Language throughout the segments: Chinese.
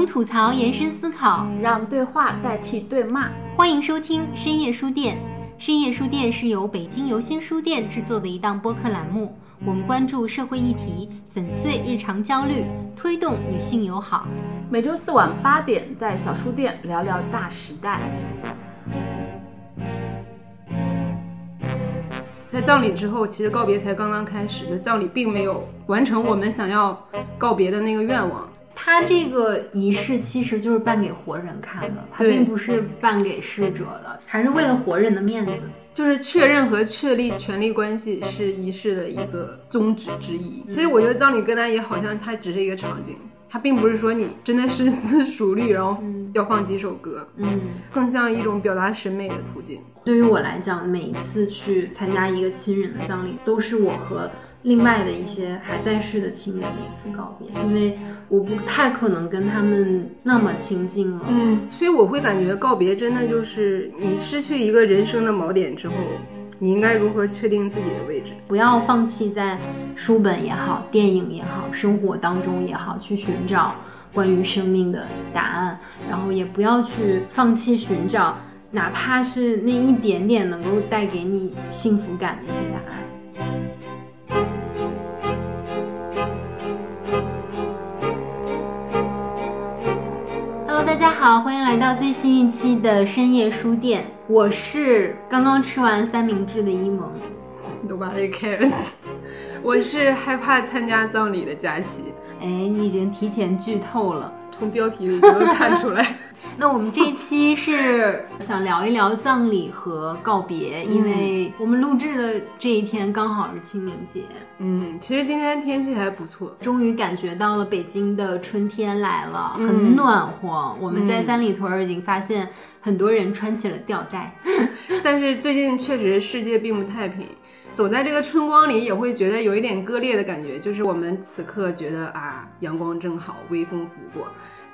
从吐槽延伸思考，让对话代替对骂。欢迎收听深夜书店。深夜书店是由北京游心书店制作的一档播客栏目，我们关注社会议题，粉碎日常焦虑，推动女性友好。每周四晚八点，在小书店聊聊大时代。在葬礼之后，其实告别才刚刚开始，就葬礼并没有完成我们想要告别的那个愿望。他这个仪式其实就是办给活人看的，他并不是办给逝者的，还是为了活人的面子。就是确认和确立权力关系是仪式的一个宗旨之一。其实我觉得葬礼歌单也好像它只是一个场景，它并不是说你真的深思熟虑，然后要放几首歌，嗯，更像一种表达审美的途径。对于我来讲，每一次去参加一个亲人的葬礼，都是我和。另外的一些还在世的亲人的一次告别，因为我不太可能跟他们那么亲近了。嗯，所以我会感觉告别真的就是你失去一个人生的锚点之后，你应该如何确定自己的位置？不要放弃在书本也好、电影也好、生活当中也好去寻找关于生命的答案，然后也不要去放弃寻找，哪怕是那一点点能够带给你幸福感的一些答案。大家好，欢迎来到最新一期的深夜书店。我是刚刚吃完三明治的伊萌，Nobody cares。我是害怕参加葬礼的佳琪。哎，你已经提前剧透了，从标题里就能看出来。那我们这一期是 想聊一聊葬礼和告别，因为我们录制的这一天刚好是清明节。嗯，其实今天天气还不错，终于感觉到了北京的春天来了，很暖和。我们在三里屯已经发现很多人穿起了吊带，但是最近确实世界并不太平，走在这个春光里也会觉得有一点割裂的感觉。就是我们此刻觉得啊，阳光正好，微风拂过。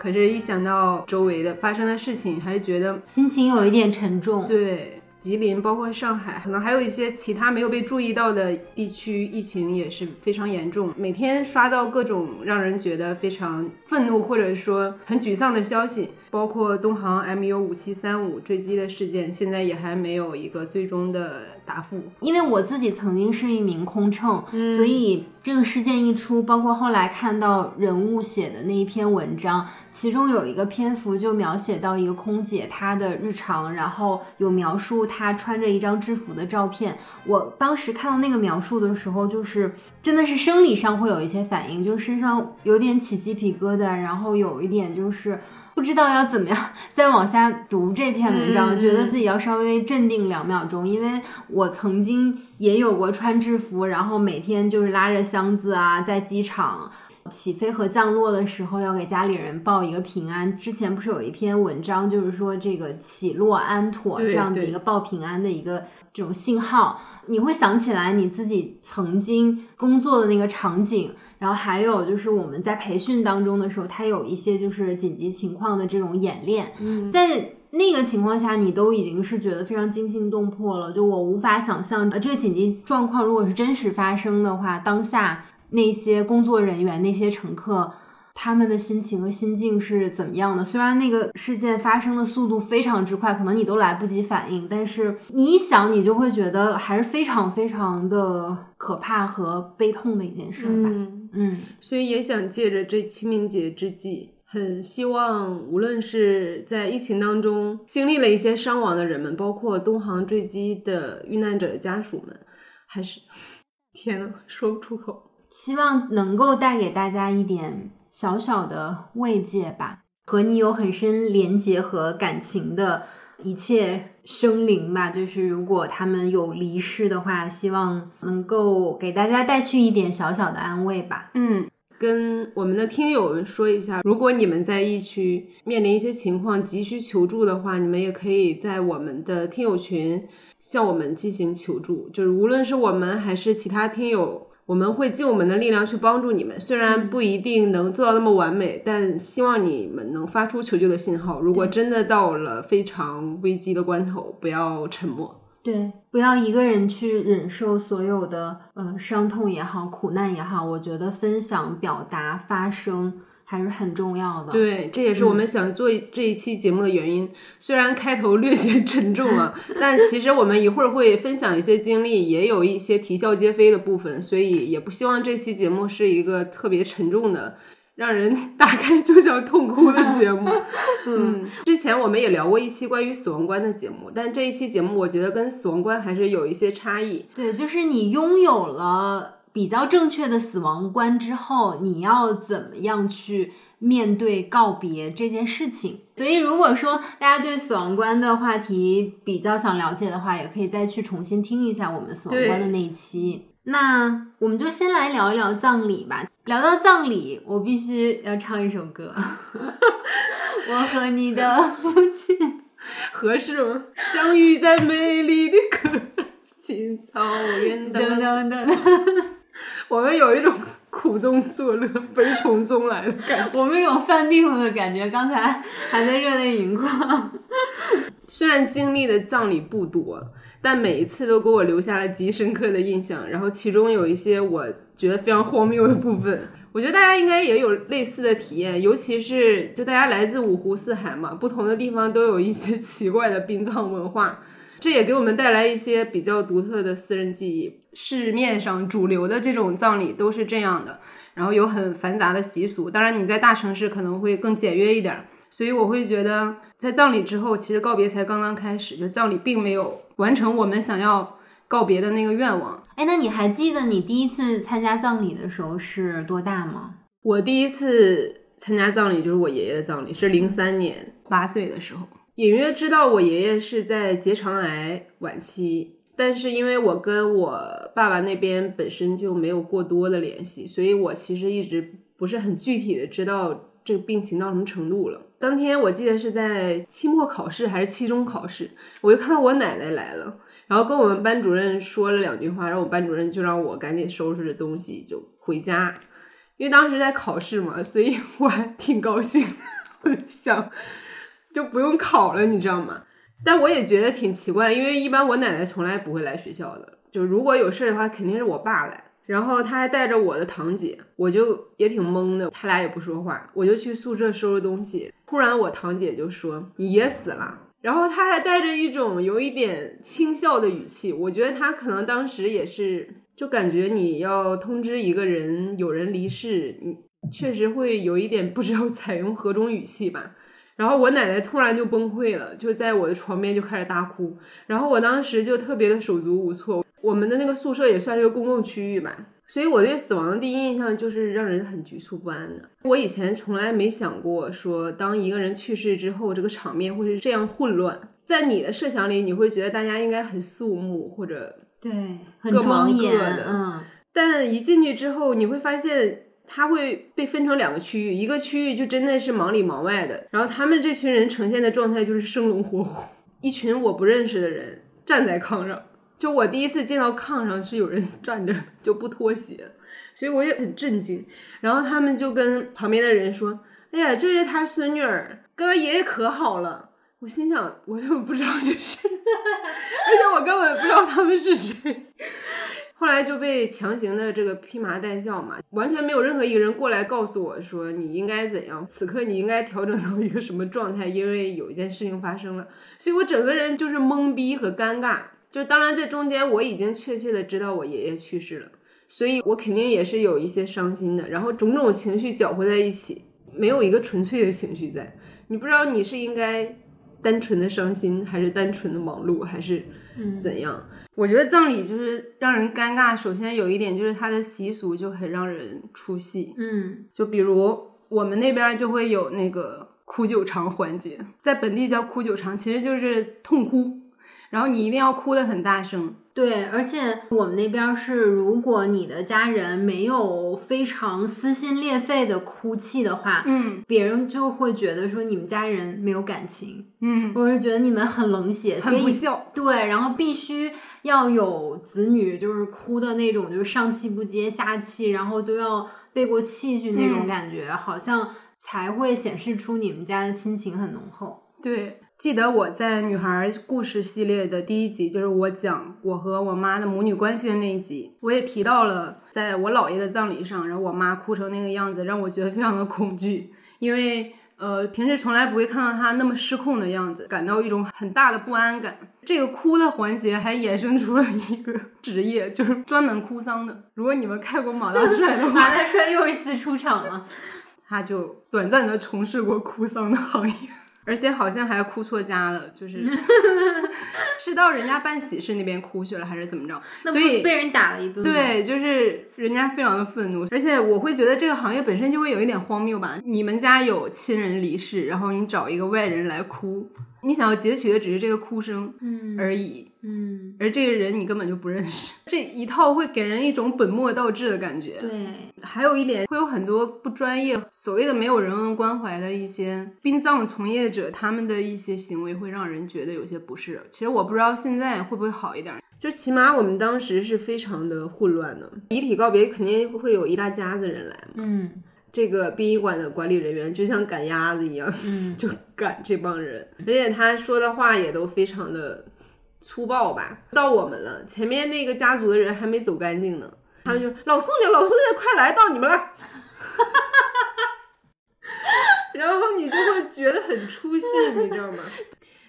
可是，一想到周围的发生的事情，还是觉得心情有一点沉重。对，吉林包括上海，可能还有一些其他没有被注意到的地区，疫情也是非常严重。每天刷到各种让人觉得非常愤怒或者说很沮丧的消息。包括东航 MU 五七三五坠机的事件，现在也还没有一个最终的答复。因为我自己曾经是一名空乘，所以这个事件一出，包括后来看到人物写的那一篇文章，其中有一个篇幅就描写到一个空姐她的日常，然后有描述她穿着一张制服的照片。我当时看到那个描述的时候，就是真的是生理上会有一些反应，就身上有点起鸡皮疙瘩，然后有一点就是。不知道要怎么样再往下读这篇文章，觉得自己要稍微镇定两秒钟，因为我曾经也有过穿制服，然后每天就是拉着箱子啊，在机场起飞和降落的时候要给家里人报一个平安。之前不是有一篇文章，就是说这个起落安妥这样的一个报平安的一个这种信号，你会想起来你自己曾经工作的那个场景。然后还有就是我们在培训当中的时候，它有一些就是紧急情况的这种演练，在那个情况下，你都已经是觉得非常惊心动魄了。就我无法想象，呃，这个紧急状况如果是真实发生的话，当下那些工作人员、那些乘客。他们的心情和心境是怎么样的？虽然那个事件发生的速度非常之快，可能你都来不及反应，但是你一想，你就会觉得还是非常非常的可怕和悲痛的一件事吧。嗯，所以也想借着这清明节之际，很希望无论是在疫情当中经历了一些伤亡的人们，包括东航坠机的遇难者的家属们，还是 天呐，说不出口，希望能够带给大家一点。小小的慰藉吧，和你有很深连结和感情的一切生灵吧，就是如果他们有离世的话，希望能够给大家带去一点小小的安慰吧。嗯，跟我们的听友们说一下，如果你们在疫区面临一些情况急需求助的话，你们也可以在我们的听友群向我们进行求助，就是无论是我们还是其他听友。我们会尽我们的力量去帮助你们，虽然不一定能做到那么完美，但希望你们能发出求救的信号。如果真的到了非常危机的关头，不要沉默，对，不要一个人去忍受所有的呃伤痛也好，苦难也好。我觉得分享、表达、发声还是很重要的。对，这也是我们想做这一期节目的原因。虽然开头略显沉重啊，但其实我们一会儿会分享一些经历，也有一些啼笑皆非的部分，所以也不希望这期节目是一个特别沉重的。让人 打开就想痛哭的节目，嗯，之前我们也聊过一期关于死亡观的节目，但这一期节目我觉得跟死亡观还是有一些差异。对，就是你拥有了比较正确的死亡观之后，你要怎么样去面对告别这件事情？所以，如果说大家对死亡观的话题比较想了解的话，也可以再去重新听一下我们死亡观的那一期。那我们就先来聊一聊葬礼吧。聊到葬礼，我必须要唱一首歌。我和你的父亲 合适吗？相遇在美丽的可 青草原。等等等。我们有一种苦中作乐、悲从中来的感觉。我们有种犯病了的感觉，刚才还在热泪盈眶。虽然经历的葬礼不多，但每一次都给我留下了极深刻的印象。然后其中有一些我觉得非常荒谬的部分，我觉得大家应该也有类似的体验。尤其是就大家来自五湖四海嘛，不同的地方都有一些奇怪的殡葬文化，这也给我们带来一些比较独特的私人记忆。市面上主流的这种葬礼都是这样的，然后有很繁杂的习俗。当然你在大城市可能会更简约一点。所以我会觉得，在葬礼之后，其实告别才刚刚开始，就葬礼并没有完成我们想要告别的那个愿望。哎，那你还记得你第一次参加葬礼的时候是多大吗？我第一次参加葬礼就是我爷爷的葬礼，是零三年八岁的时候。隐约知道我爷爷是在结肠癌晚期，但是因为我跟我爸爸那边本身就没有过多的联系，所以我其实一直不是很具体的知道这个病情到什么程度了。当天我记得是在期末考试还是期中考试，我就看到我奶奶来了，然后跟我们班主任说了两句话，然后我班主任就让我赶紧收拾着东西就回家，因为当时在考试嘛，所以 我还挺高兴，想就不用考了，你知道吗？但我也觉得挺奇怪，因为一般我奶奶从来不会来学校的，就如果有事的话，肯定是我爸来。然后他还带着我的堂姐，我就也挺懵的，他俩也不说话，我就去宿舍收拾东西。突然我堂姐就说：“你爷死了。”然后他还带着一种有一点轻笑的语气，我觉得他可能当时也是就感觉你要通知一个人有人离世，你确实会有一点不知道 采用何种语气吧。然后我奶奶突然就崩溃了，就在我的床边就开始大哭，然后我当时就特别的手足无措。我们的那个宿舍也算是个公共区域吧，所以我对死亡的第一印象就是让人很局促不安的。我以前从来没想过说，当一个人去世之后，这个场面会是这样混乱。在你的设想里，你会觉得大家应该很肃穆或者对很庄严的，嗯。但一进去之后，你会发现它会被分成两个区域，一个区域就真的是忙里忙外的，然后他们这群人呈现的状态就是生龙活虎，一群我不认识的人站在炕上。就我第一次见到炕上是有人站着就不脱鞋，所以我也很震惊。然后他们就跟旁边的人说：“哎呀，这是他孙女儿，跟他爷爷可好了。”我心想，我怎么不知道这是，而且我根本不知道他们是谁。后来就被强行的这个披麻戴孝嘛，完全没有任何一个人过来告诉我说你应该怎样，此刻你应该调整到一个什么状态，因为有一件事情发生了，所以我整个人就是懵逼和尴尬。就当然，这中间我已经确切的知道我爷爷去世了，所以我肯定也是有一些伤心的，然后种种情绪搅和在一起，没有一个纯粹的情绪在。你不知道你是应该单纯的伤心，还是单纯的忙碌，还是怎样？我觉得葬礼就是让人尴尬。首先有一点就是它的习俗就很让人出戏，嗯，就比如我们那边就会有那个哭九长环节，在本地叫哭九长，其实就是痛哭。然后你一定要哭得很大声，对，而且我们那边是，如果你的家人没有非常撕心裂肺的哭泣的话，嗯，别人就会觉得说你们家人没有感情，嗯，或者觉得你们很冷血，很不孝，对，然后必须要有子女就是哭的那种，就是上气不接下气，然后都要背过气去那种感觉，好像才会显示出你们家的亲情很浓厚。对，记得我在女孩故事系列的第一集，就是我讲我和我妈的母女关系的那一集，我也提到了，在我姥爷的葬礼上，然后我妈哭成那个样子，让我觉得非常的恐惧，因为呃平时从来不会看到她那么失控的样子，感到一种很大的不安感。这个哭的环节还衍生出了一个职业，就是专门哭丧的。如果你们看过马大帅的话，马大帅又一次出场了，他就短暂的从事过哭丧的行业。而且好像还哭错家了，就是 是到人家办喜事那边哭去了，还是怎么着？所以被人打了一顿。对，就是人家非常的愤怒。而且我会觉得这个行业本身就会有一点荒谬吧？你们家有亲人离世，然后你找一个外人来哭，你想要截取的只是这个哭声嗯而已。嗯，而这个人你根本就不认识，这一套会给人一种本末倒置的感觉。对，还有一点会有很多不专业、所谓的没有人文关怀的一些殡葬从业者，他们的一些行为会让人觉得有些不适。其实我不知道现在会不会好一点，就起码我们当时是非常的混乱的。遗体告别肯定会有一大家子人来嘛，嗯，这个殡仪馆的管理人员就像赶鸭子一样，嗯，就赶这帮人，而且他说的话也都非常的。粗暴吧，到我们了，前面那个家族的人还没走干净呢，他们就老宋家，老宋家，快来到你们了，然后你就会觉得很出戏，你知道吗？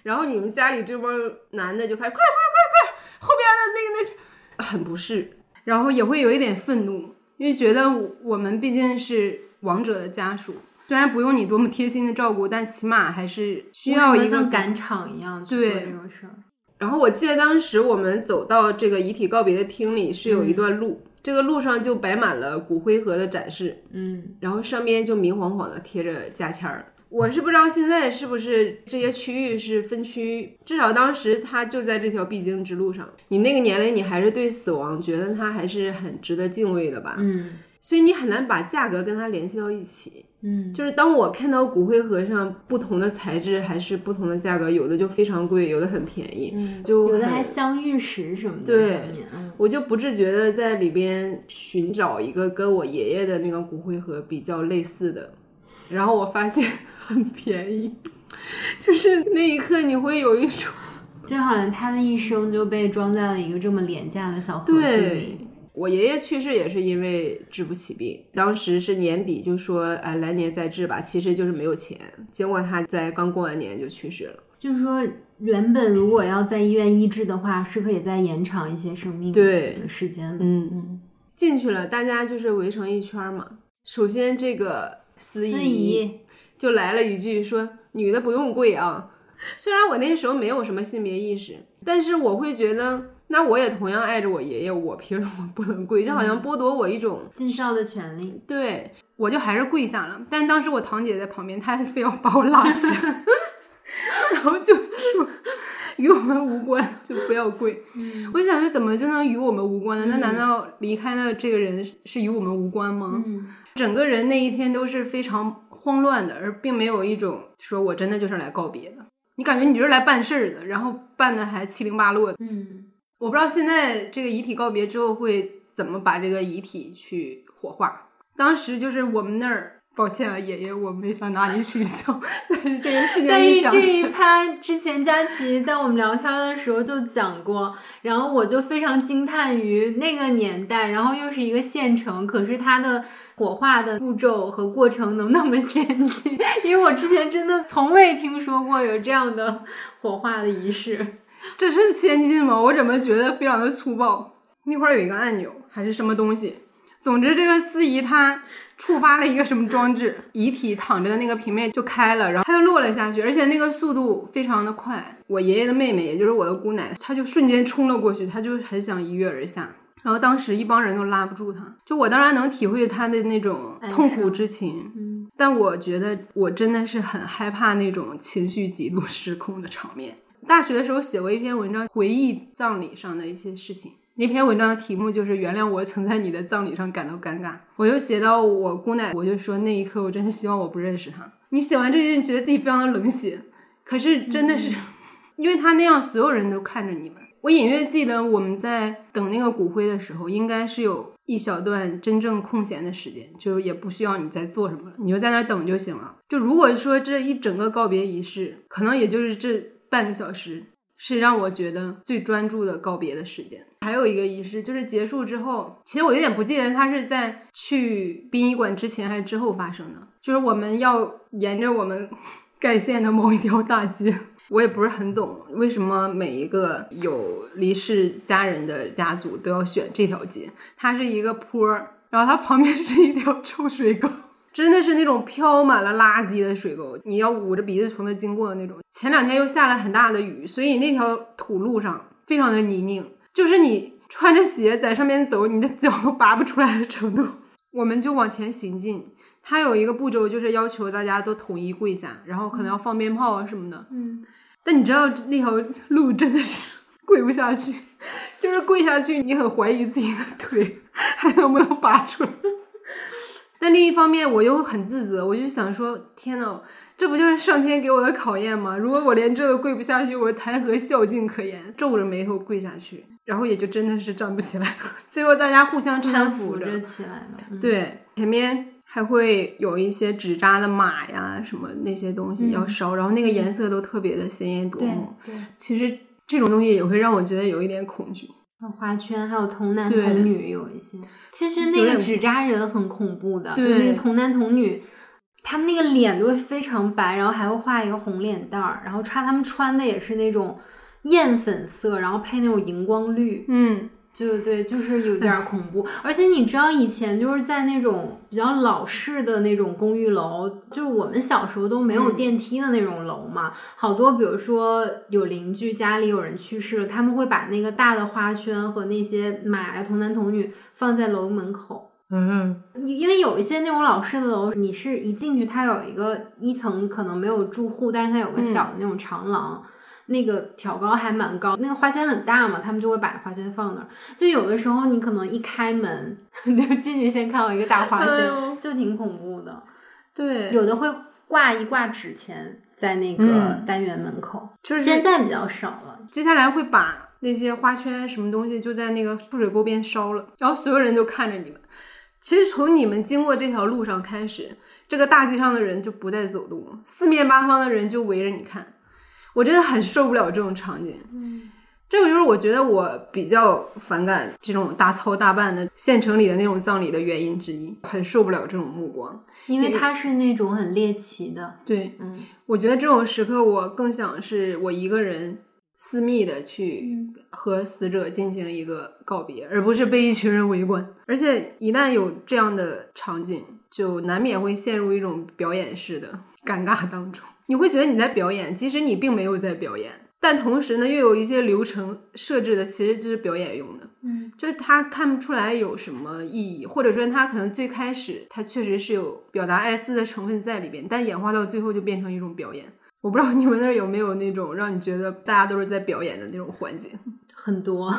然后你们家里这帮男的就开始快快快快，后边的那个那很不适，然后也会有一点愤怒，因为觉得我们毕竟是王者的家属，虽然不用你多么贴心的照顾，但起码还是需要一个赶场一样去做这种事儿。然后我记得当时我们走到这个遗体告别的厅里是有一段路，这个路上就摆满了骨灰盒的展示，嗯，然后上面就明晃晃的贴着价签儿。我是不知道现在是不是这些区域是分区，至少当时它就在这条必经之路上。你那个年龄，你还是对死亡觉得它还是很值得敬畏的吧？嗯，所以你很难把价格跟它联系到一起。嗯，就是当我看到骨灰盒上不同的材质还是不同的价格，有的就非常贵，有的很便宜，嗯，就有的还镶玉石什么的。对，嗯，我就不自觉的在里边寻找一个跟我爷爷的那个骨灰盒比较类似的，然后我发现 很便宜，就是那一刻你会有一种，就好像他的一生就被装在了一个这么廉价的小盒子里。我爷爷去世也是因为治不起病，当时是年底就说，哎，来年再治吧，其实就是没有钱。结果他在刚过完年就去世了。就是说，原本如果要在医院医治的话，是可以再延长一些生命对时间的。嗯嗯，进去了，大家就是围成一圈嘛。首先这个司仪就来了一句说：“女的不用跪啊。”虽然我那时候没有什么性别意识，但是我会觉得。那我也同样爱着我爷爷，我凭什么不能跪？就好像剥夺我一种尽孝的权利。对，我就还是跪下了。但当时我堂姐在旁边，她还非要把我拉起来，然后就说与我们无关，就不要跪。我就想是怎么就能与我们无关呢？那难道离开的这个人是与我们无关吗？整个人那一天都是非常慌乱的，而并没有一种说我真的就是来告别的。你感觉你就是来办事儿的，然后办的还七零八落的。嗯。我不知道现在这个遗体告别之后会怎么把这个遗体去火化。当时就是我们那儿，抱歉啊，爷爷，我没想拿你取笑，但是这个事情但是这一趴之前佳琪在我们聊天的时候就讲过，然后我就非常惊叹于那个年代，然后又是一个县城，可是它的火化的步骤和过程能那么先进，因为我之前真的从未听说过有这样的火化的仪式。这是先进吗？我怎么觉得非常的粗暴？那块有一个按钮还是什么东西？总之，这个司仪他触发了一个什么装置，遗体躺着的那个平面就开了，然后他就落了下去，而且那个速度非常的快。我爷爷的妹妹，也就是我的姑奶，她就瞬间冲了过去，她就很想一跃而下。然后当时一帮人都拉不住她，就我当然能体会她的那种痛苦之情，嗯，但我觉得我真的是很害怕那种情绪极度失控的场面。大学的时候写过一篇文章，回忆葬礼上的一些事情。那篇文章的题目就是“原谅我曾在你的葬礼上感到尴尬”。我就写到我姑奶，我就说那一刻我真的希望我不认识他。你写完这句，觉得自己非常的冷血，可是真的是，因为他那样，所有人都看着你们，我隐约记得我们在等那个骨灰的时候，应该是有一小段真正空闲的时间，就是也不需要你再做什么了，你就在那等就行了。就如果说这一整个告别仪式，可能也就是这半个小时，是让我觉得最专注的告别的时间。还有一个仪式，就是结束之后，其实我有点不记得它是在去殡仪馆之前还是之后发生的。就是我们要沿着我们 盖县的某一条大街。我也不是很懂为什么每一个有离世家人的家族都要选这条街。它是一个坡，然后它旁边是一条臭水沟，真的是那种飘满了垃圾的水沟，你要捂着鼻子从那经过的那种。前两天又下了很大的雨，所以那条土路上非常的泥泞，就是你穿着鞋在上面走，你的脚都拔不出来的程度。我们就往前行进，它有一个步骤，就是要求大家都统一跪下，然后可能要放鞭炮啊什么的。嗯。但你知道那条路真的是跪不下去，就是跪下去，你很怀疑自己的腿还能不能拔出来。但另一方面，我又很自责，我就想说：天呐，这不就是上天给我的考验吗？如果我连这都跪不下去，我谈何孝敬可言？皱着眉头跪下去，然后也就真的是站不起来。最后大家互相搀扶着起来了。对，前面。还会有一些纸扎的马呀，什么那些东西要烧，然后那个颜色都特别的鲜艳夺目。对，其实这种东西也会让我觉得有一点恐惧。花圈还有童男童女有一些，其实那个纸扎人很恐怖的，就那个童男童女，他们那个脸都会非常白，然后还会画一个红脸蛋儿，然后穿他们穿的也是那种艳粉色，然后配那种荧光绿，嗯。就对，就是有点恐怖，而且你知道以前就是在那种比较老式的那种公寓楼，就是我们小时候都没有电梯的那种楼嘛，好多比如说有邻居家里有人去世了，他们会把那个大的花圈和那些马呀童男童女放在楼门口，嗯，因为有一些那种老式的楼，你是一进去它有一个一层可能没有住户，但是它有个小的那种长廊。那个挑高还蛮高，那个花圈很大嘛，他们就会把花圈放那儿。就有的时候你可能一开门，你 就进去先看到一个大花圈，就挺恐怖的。对，有的会挂一挂纸钱在那个单元门口，就是现在比较少了。接下来会把那些花圈什么东西就在那个臭水沟边烧了，然后所有人就看着你们。其实从你们经过这条路上开始，这个大街上的人就不再走动，四面八方的人就围着你看。我真的很受不了这种场景，嗯，这个就是我觉得我比较反感这种大操大办的县城里的那种葬礼的原因之一，很受不了这种目光，因为它是那种很猎奇的。对，嗯，我觉得这种时刻我更想是我一个人私密的去和死者进行一个告别，而不是被一群人围观。而且一旦有这样的场景，就难免会陷入一种表演式的尴尬当中。你会觉得你在表演，即使你并没有在表演，但同时呢，又有一些流程设置的其实就是表演用的，嗯，就是他看不出来有什么意义，或者说他可能最开始他确实是有表达哀思的成分在里边，但演化到最后就变成一种表演。我不知道你们那儿有没有那种让你觉得大家都是在表演的那种环节，很多。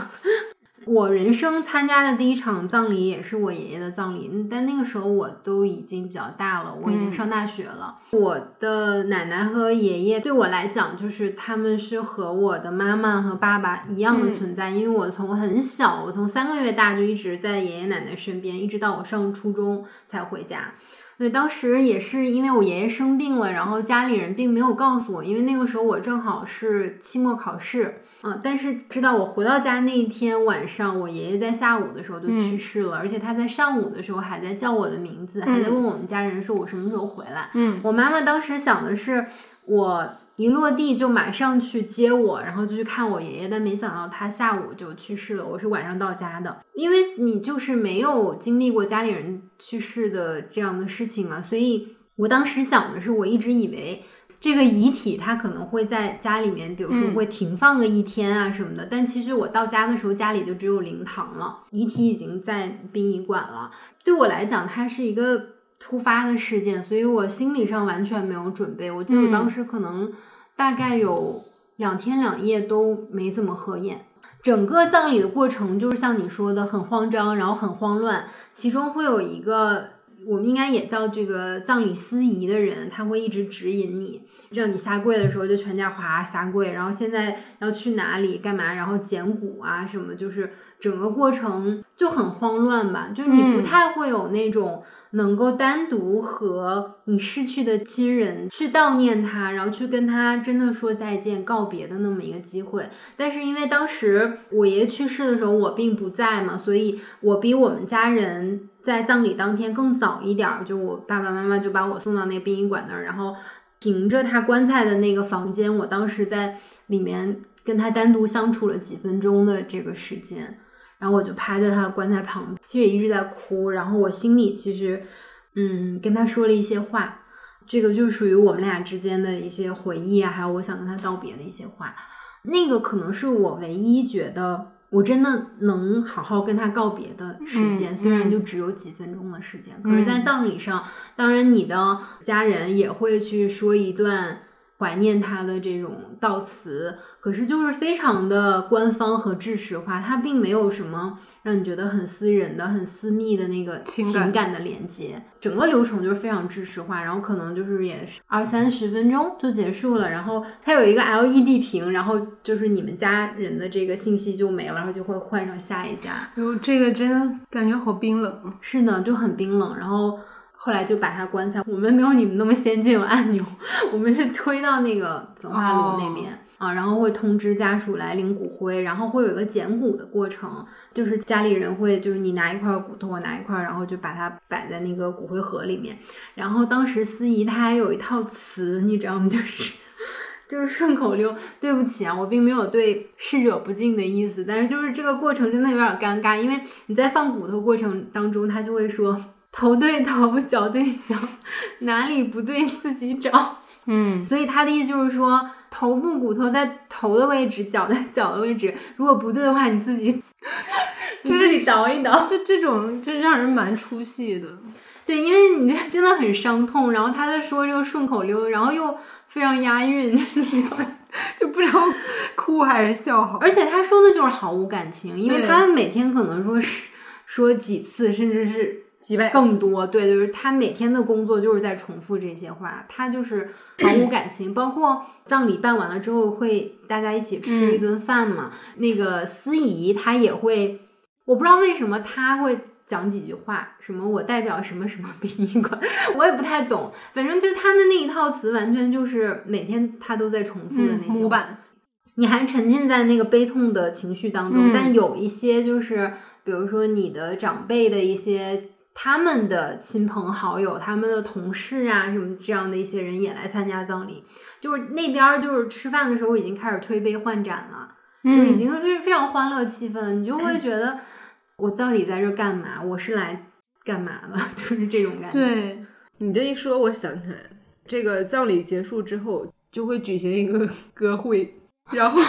我人生参加的第一场葬礼也是我爷爷的葬礼，但那个时候我都已经比较大了，我已经上大学了。我的奶奶和爷爷对我来讲，就是他们是和我的妈妈和爸爸一样的存在，因为我从很小，我从三个月大就一直在爷爷奶奶身边，一直到我上初中才回家。对，当时也是因为我爷爷生病了，然后家里人并没有告诉我，因为那个时候我正好是期末考试。嗯，但是知道我回到家那一天晚上，我爷爷在下午的时候就去世了，而且他在上午的时候还在叫我的名字，还在问我们家人说我什么时候回来。嗯，我妈妈当时想的是我一落地就马上去接我，然后就去看我爷爷，但没想到他下午就去世了。我是晚上到家的，因为你就是没有经历过家里人去世的这样的事情嘛，所以我当时想的是，我一直以为。这个遗体它可能会在家里面，比如说会停放个一天啊什么的。但其实我到家的时候，家里就只有灵堂了，遗体已经在殡仪馆了。对我来讲，它是一个突发的事件，所以我心理上完全没有准备。我记得我当时可能大概有两天两夜都没怎么合眼。整个葬礼的过程就是像你说的很慌张，然后很慌乱，其中会有一个。我们应该也叫这个葬礼司仪的人，他会一直指引你，让你下跪的时候就全家哗下跪，然后现在要去哪里干嘛，然后捡骨啊什么，就是整个过程就很慌乱吧，就是你不太会有那种。能够单独和你逝去的亲人去悼念他，然后去跟他真的说再见、告别的那么一个机会。但是因为当时我爷爷去世的时候我并不在嘛，所以我比我们家人在葬礼当天更早一点儿，就我爸爸妈妈就把我送到那个殡仪馆那儿，然后凭着他棺材的那个房间，我当时在里面跟他单独相处了几分钟的这个时间。然后我就趴在他的棺材旁，其实也一直在哭。然后我心里其实，嗯，跟他说了一些话，这个就属于我们俩之间的一些回忆啊，还有我想跟他道别的一些话。那个可能是我唯一觉得我真的能好好跟他告别的时间，虽然就只有几分钟的时间。可是，在葬礼上，当然你的家人也会去说一段。怀念他的这种悼词，可是就是非常的官方和制式化，它并没有什么让你觉得很私人的、很私密的那个情感的连接。整个流程就是非常制式化，然后可能就是也是二三十分钟就结束了。然后它有一个 LED 屏，然后就是你们家人的这个信息就没了，然后就会换上下一家。哟，这个真的感觉好冰冷。是的，就很冰冷。然后。后来就把他棺材，我们没有你们那么先进有按钮，我们是推到那个焚化炉那边啊，然后会通知家属来领骨灰，然后会有一个捡骨的过程，就是家里人会就是你拿一块骨头，我拿一块，然后就把它摆在那个骨灰盒里面。然后当时司仪他还有一套词，你知道吗？就是就是顺口溜。对不起啊，我并没有对逝者不敬的意思，但是就是这个过程真的有点尴尬，因为你在放骨头过程当中，他就会说。头对头，脚对脚，哪里不对自己找。嗯，所以他的意思就是说，头部骨头在头的位置，脚在脚的位置。如果不对的话，你自己 就是你倒一倒。就这种，就让人蛮出戏的。对，因为你这真的很伤痛。然后他在说这个顺口溜，然后又非常押韵，就不知道哭还是笑好。而且他说的就是毫无感情，因为他每天可能说是说几次，甚至是。几百更多，对，就是他每天的工作就是在重复这些话，他就是毫无感情。包括葬礼办完了之后，会大家一起吃一顿饭嘛？那个司仪他也会，我不知道为什么他会讲几句话，什么我代表什么什么殡仪馆，我也不太懂。反正就是他的那一套词，完全就是每天他都在重复的那些。模板，你还沉浸在那个悲痛的情绪当中，但有一些就是，比如说你的长辈的一些。他们的亲朋好友、他们的同事啊，什么这样的一些人也来参加葬礼，就是那边就是吃饭的时候已经开始推杯换盏了，就已经是非常欢乐气氛，你就会 觉得我到底在这干嘛？我是来干嘛的？就是这种感觉。对你这一说，我想起来，这个葬礼结束之后就会举行一个 歌会，然后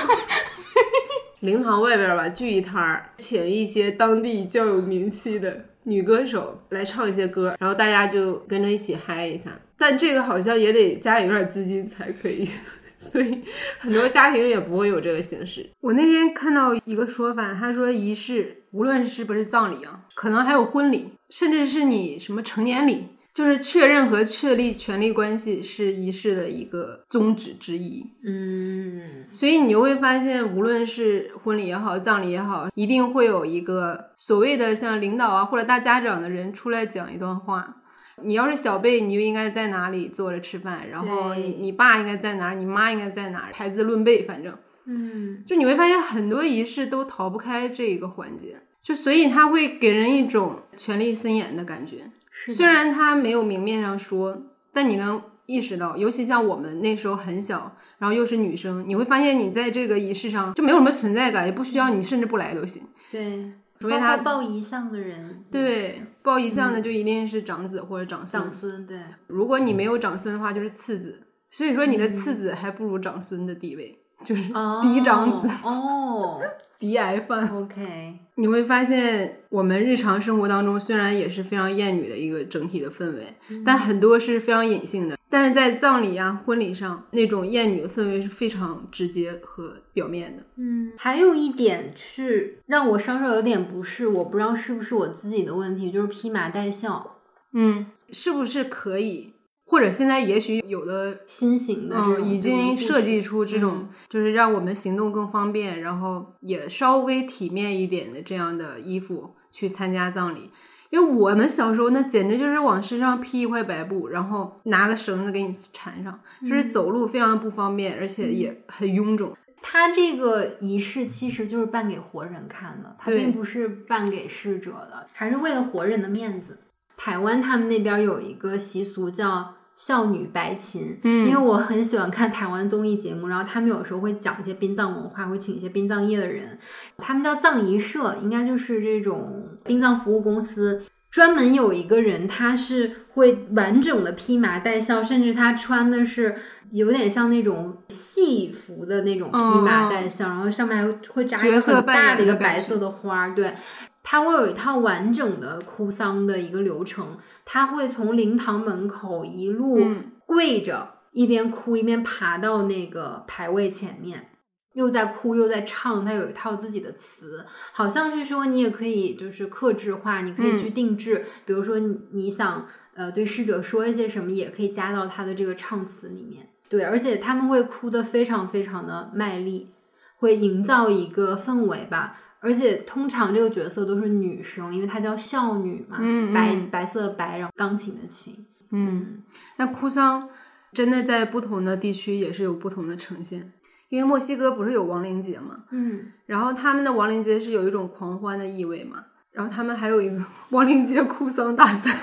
灵堂外边吧聚一摊儿，请一些当地较有名气的。女歌手来唱一些歌，然后大家就跟着一起嗨一下。但这个好像也得家里有点资金才可以，所以很多家庭也不会有这个形式。我那天看到一个说法，他说仪式无论是不是葬礼啊，可能还有婚礼，甚至是你什么成年礼。就是确认和确立权利关系是仪式的一个宗旨之一。嗯，所以你就会发现，无论是婚礼也好，葬礼也好，一定会有一个所谓的像领导啊或者大家长的人出来讲一段话。你要是小辈，你就应该在哪里坐着吃饭，然后你你爸应该在哪儿，你妈应该在哪儿，排字论辈，反正，嗯，就你会发现很多仪式都逃不开这一个环节。就所以他会给人一种权力森严的感觉。虽然他没有明面上说，但你能意识到，尤其像我们那时候很小，然后又是女生，你会发现你在这个仪式上就没有什么存在感，也不需要你，甚至不来都行。对，除非他抱遗像的人，对，抱遗像的就一定是长子或者长孙。长孙，对。如果你没有长孙的话，就是次子。所以说，你的次子还不如长孙的地位，就是嫡长子。哦。嫡癌犯，OK，你会发现我们日常生活当中虽然也是非常厌女的一个整体的氛围，但很多是非常隐性的。但是在葬礼啊、婚礼上，那种厌女的氛围是非常直接和表面的。嗯，还有一点是让我稍稍有点不适，我不知道是不是我自己的问题，就是披麻戴孝。嗯，是不是可以？或者现在也许有的新型的这种、嗯，已经设计出这种，就是让我们行动更方便，然后也稍微体面一点的这样的衣服去参加葬礼。因为我们小时候那简直就是往身上披一块白布，然后拿个绳子给你缠上，就是走路非常的不方便，而且也很臃肿。他这个仪式其实就是办给活人看的，他并不是办给逝者的，还是为了活人的面子。台湾他们那边有一个习俗叫。少女白琴，嗯，因为我很喜欢看台湾综艺节目，然后他们有时候会讲一些殡葬文化，会请一些殡葬业的人，他们叫葬仪社，应该就是这种殡葬服务公司，专门有一个人，他是会完整的披麻戴孝，甚至他穿的是有点像那种戏服的那种披麻戴孝，然后上面还会扎一个很大的一个白色的花，对。他会有一套完整的哭丧的一个流程，他会从灵堂门口一路跪着，一边哭一边爬到那个牌位前面，又在哭又在唱。他有一套自己的词，好像是说你也可以就是克制化，你可以去定制，比如说你想呃对逝者说一些什么，也可以加到他的这个唱词里面。对，而且他们会哭得非常非常的卖力，会营造一个氛围吧。而且通常这个角色都是女生，因为她叫孝女嘛，嗯白白色白，然后钢琴的琴。嗯，那哭丧真的在不同的地区也是有不同的呈现，因为墨西哥不是有亡灵节嘛，嗯，然后他们的亡灵节是有一种狂欢的意味嘛，然后他们还有一个 亡灵节哭丧大赛，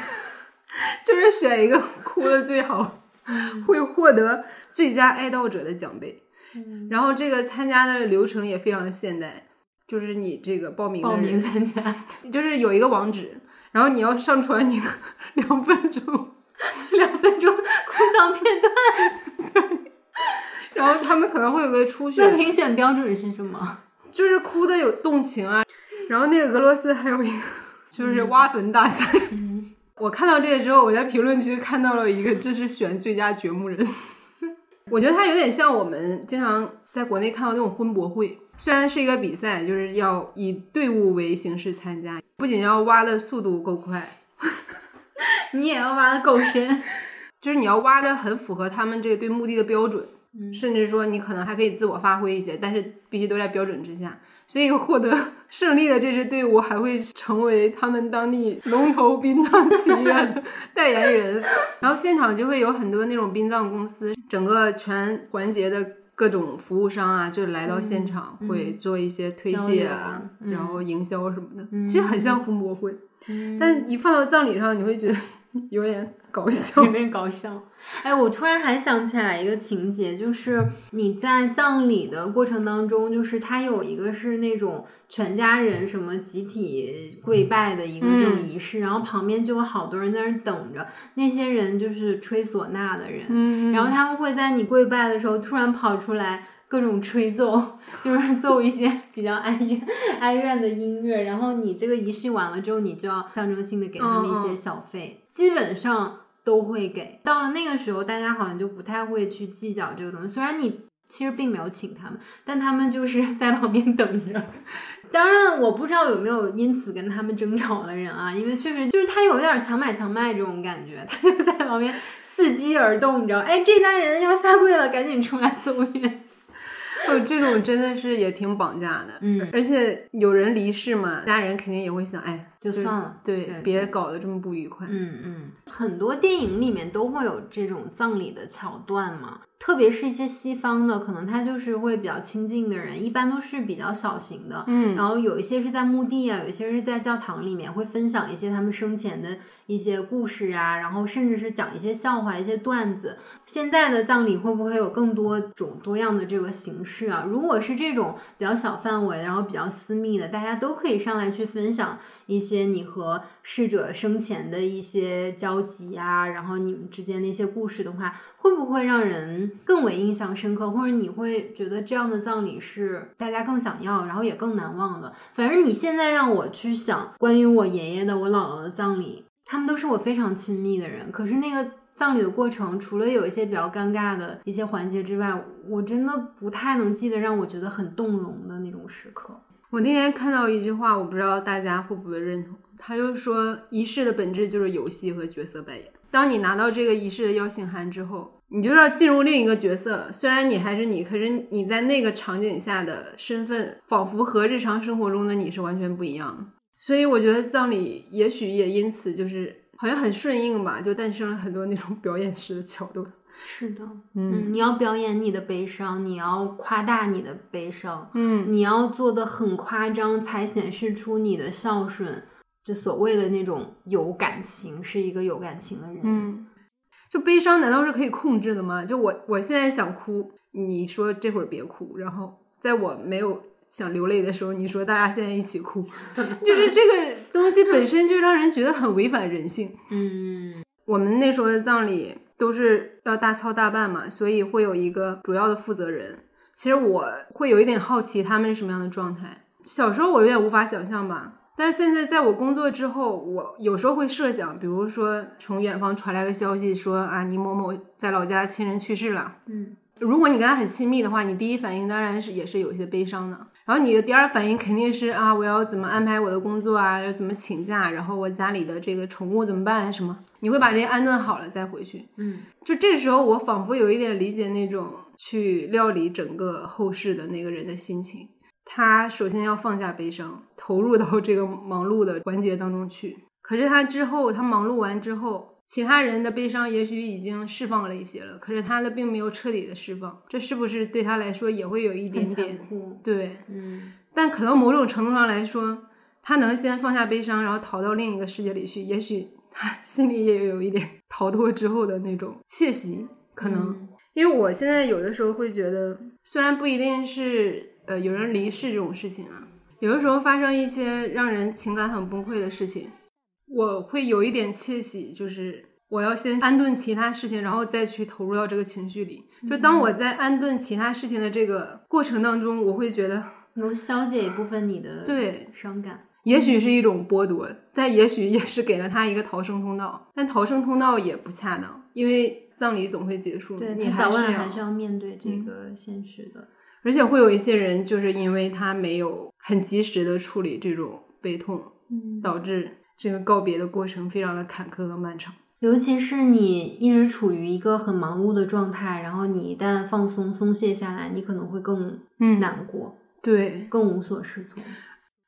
就是选一个哭的最好，会获得最佳哀悼者的奖杯。然后这个参加的流程也非常的现代。就是你这个报名报名参加，就是有一个网址，然后你要上传你的 两分钟，两分钟哭丧片段，对。然后他们可能会有个初选，那评选标准是什么？就是哭的有动情啊。然后那个俄罗斯还有一个就是挖坟大赛。我看到这个之后，我在评论区看到了一个，这是选最佳掘墓人。我觉得他有点像我们经常在国内看到那种婚博会。虽然是一个比赛，就是要以队伍为形式参加，不仅要挖的速度够快，你也要挖的够深，就是你要挖的很符合他们这个对目的的标准，甚至说你可能还可以自我发挥一些，但是必须都在标准之下。所以获得 胜利的这支队伍还会成为他们当地龙头殡葬企业的 代言人，然后现场就会有很多那种殡葬公司，整个全环节的。各种服务商啊，就来到现场会做一些推介啊，然后营销什么的，其实很像红博会，但一放到葬礼上，你会觉得 有点搞笑，有点搞笑。哎，我突然还想起来一个情节，就是你在葬礼的过程当中，就是他有一个是那种全家人什么集体跪拜的一个这种仪式，然后旁边就有好多人在那等着，那些人就是吹唢呐的人，然后他们会在你跪拜的时候突然跑出来各种吹奏，就是 奏一些比较哀怨哀怨的音乐，然后你这个仪式完了之后，你就要象征性的给他们一些小费，基本上。都会给到了那个时候，大家好像就不太会去计较这个东西。虽然你其实并没有请他们，但他们就是 在旁边等着。当然，我不知道有没有因此跟他们争吵的人啊，因为确实就是他有点强买强卖这种感觉，他就在旁边伺机而动，你知道？哎，这家人要下跪了，赶紧出来走远。哦，这种真的是也挺绑架的，嗯，而且有人离世嘛，家人肯定也会想，哎，就算了，对，别搞得这么不愉快。嗯嗯，很多电影里面都会有这种葬礼的桥段嘛。特别是一些西方的，可能他就是会比较亲近的人，一般都是比较小型的，嗯，然后有一些是在墓地啊，有一些是在教堂里面，会分享一些他们生前的一些故事啊，然后甚至是讲一些笑话、一些段子。现在的葬礼会不会有更多种多样的这个形式啊？如果是这种比较小范围，然后比较私密的，大家都可以上来去分享一些你和逝者生前的一些交集啊，然后你们之间的一些故事的话，会不会让人？更为印象深刻，或者你会觉得这样的葬礼是大家更想要，然后也更难忘的。反正你现在让我去想关于我爷爷的、我姥姥的葬礼，他们都是我非常亲密的人。可是那个葬礼的过程，除了有一些比较尴尬的一些环节之外，我真的不太能记得让我觉得很动容的那种时刻。我那天看到一句话，我不知道大家会不会认同，他就说仪式的本质就是游戏和角色扮演。当你拿到这个仪式的邀请函之后，你就要进入另一个角色了。虽然你还是你，可是你在那个场景下的身份，仿佛和日常生活中的你是完全不一样的。所以我觉得葬礼也许也因此就是好像很顺应吧，就诞生了很多那种表演式的桥段。是的，嗯，你要表演你的悲伤，你要夸大你的悲伤，嗯，你要做的很夸张，才显示出你的孝顺。就所谓的那种有感情，是一个有感情的人。嗯，就悲伤难道是可以控制的吗？就我我现在想哭，你说这会儿别哭，然后在我没有想流泪的时候，你说大家现在一起哭，就是这个东西本身就让人觉得很违反人性。嗯，我们那时候的葬礼都是要大操大办嘛，所以会有一个主要的负责人。其实我会有一点好奇他们是什么样的状态。小时候我有点无法想象吧。但是现在在我工作之后，我有时候会设想，比如说从远方传来个消息说啊，你某某在老家亲人去世了。嗯，如果你跟他很亲密的话，你第一反应当然是也是有一些悲伤的。然后你的第二反应肯定是啊，我要怎么安排我的工作啊，要怎么请假，然后我家里的这个宠物怎么办？什么？你会把这些安顿好了再回去。嗯，就这时候，我仿佛有一点理解那种去料理整个后事的那个人的心情。他首先要放下悲伤，投入到这个忙碌的环节当中去。可是他之后，他忙碌完之后，其他人的悲伤也许已经释放了一些了，可是他的并没有彻底的释放。这是不是对他来说也会有一点点对？嗯。但可能某种程度上来说，他能先放下悲伤，然后逃到另一个世界里去，也许他 心里也有一点 逃脱之后的那种窃喜。可能，因为我现在有的时候会觉得，虽然不一定是。呃，有人离世这种事情啊，有的时候发生一些让人情感很崩溃的事情，我会有一点窃喜，就是我要先安顿其他事情，然后再去投入到这个情绪里。就当我在安顿其他事情的这个过程当中，我会觉得能消解一部分你的对伤感，也许是一种剥夺，但也许也是给了他一个逃生通道。但逃生通道也不恰当，因为葬礼总会结束，对你早晚还是要面对这个现实的。而且会有一些人，就是因为他没有很及时的处理这种悲痛，嗯，导致这个告别的过程非常的坎坷和漫长。尤其是你一直处于一个很忙碌的状态，然后你一旦放松松懈下来，你可能会更难过，对，更无所适从。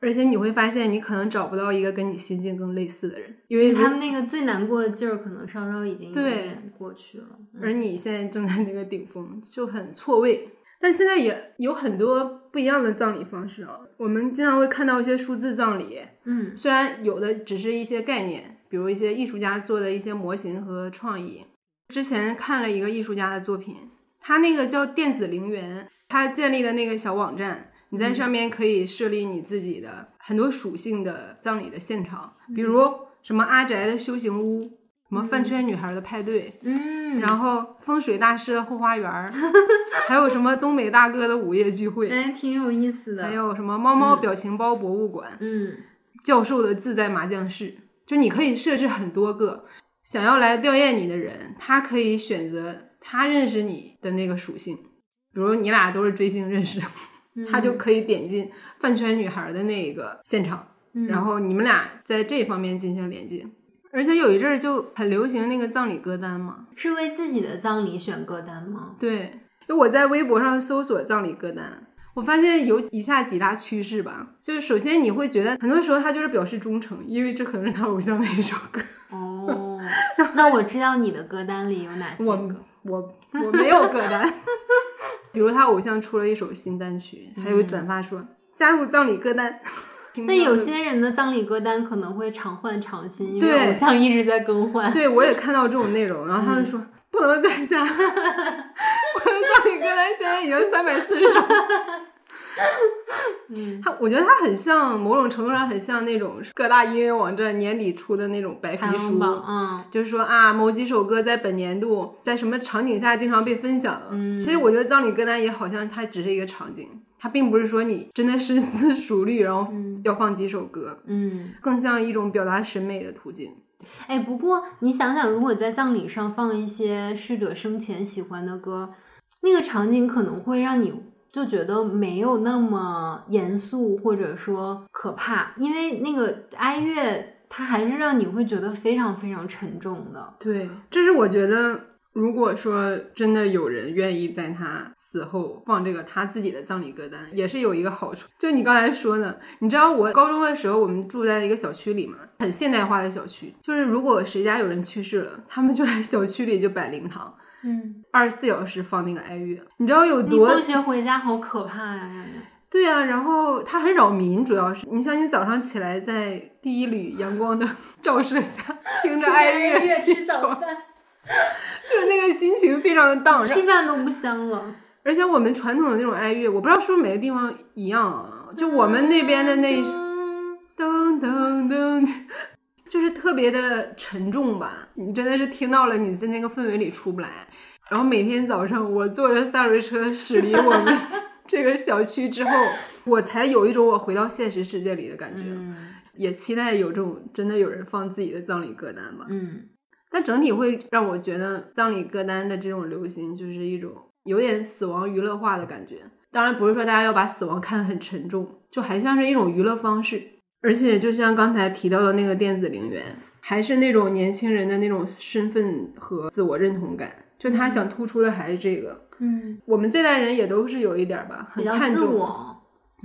而且你会发现，你可能找不到一个跟你心境更类似的人，因为他们那个最难过的劲儿，可能稍稍已经对过去了，而你现在正在那个顶峰，就很错位。但现在也有很多不一样的葬礼方式啊，我们经常会看到一些数字葬礼，嗯，虽然有的只是一些概念，比如一些艺术家做的一些模型和创意。之前看了一个艺术家的作品，他那个叫电子陵园，他建立的那个小网站，你在上面可以设立你自己的很多属性的葬礼的现场，比如什么阿宅的修行屋。什么饭圈女孩的派对，嗯，然后风水大师的后花园，还有什么东北大哥的午夜聚会，哎，挺有意思的。还有什么猫猫表情包博物馆，嗯，教授的自在麻将室，就你可以设置很多个，想要来吊唁你的人，他可以选择他认识你的那个属性，比如你俩都是追星认识，他就可以点进饭圈女孩的那个现场，然后你们俩在这方面进行连接。而且有一阵儿就很流行那个葬礼歌单嘛，是为自己的葬礼选歌单吗？对，就我在微博上搜索葬礼歌单，我发现有以下几大趋势吧。就是首先你会觉得很多时候他就是表示忠诚，因为这可能是他偶像的一首歌。哦，那我知道你的歌单里有哪些歌？我我我没有歌单。比如他偶像出了一首新单曲，还有转发说加入葬礼歌单。但有些人的葬礼歌单可能会常换常新，因为偶像一直在更换。对，我也看到这种内容，然后他们说不能再加，我的葬礼歌单现在已经三百四十首。嗯，他我觉得他很像某种程度上很像那种各大音乐网站年底出的那种白皮书，嗯，就是说啊某几首歌在本年度在什么场景下经常被分享。嗯，其实我觉得葬礼歌单也好像它只是一个场景。它并不是说你真的深思熟虑，然后要放几首歌，嗯，更像一种表达审美的途径。哎，不过你想想，如果在葬礼上放一些逝者生前喜欢的歌，那个场景可能会让你就觉得没有那么严肃或者说可怕，因为那个哀乐它还是让你会觉得非常非常沉重的。对，这是我觉得，如果说真的有人愿意在他死后放这个他自己的葬礼歌单，也是有一个好处。就你刚才说的，你知道我高中的时候，我们住在一个小区里嘛，很现代化的小区，就是如果谁家有人去世了，他们就在小区里就摆灵堂，嗯，二十四小时放那个哀乐，你知道有多放学回家好可怕呀！对啊，然后它很扰民，主要是你像你早上起来在第一缕阳光的 照射下，听着哀乐起床，饭，就是那个心情非常的荡。吃饭都不香了。而且我们传统的那种哀乐，我不知道是不是每个地方一样啊，就我们那边的那噔噔噔，就是特别的沉重吧。你真的是听到了，你在那个氛围里出不来。然后每天早上我坐着三轮车驶离我们 这个小区之后，我才有一种我回到现实世界里的感觉。也期待有这种真的有人放自己的葬礼歌单吧。嗯，但整体会让我觉得葬礼歌单的这种流行就是一种有点死亡娱乐化的感觉。当然不是说大家要把死亡看得很沉重，就还像是一种娱乐方式。而且就像刚才提到的那个电子陵园，还是那种年轻人的那种身份和自我认同感，就他想突出的还是这个。嗯，我们这代人也都是有一点儿吧，很看重，我。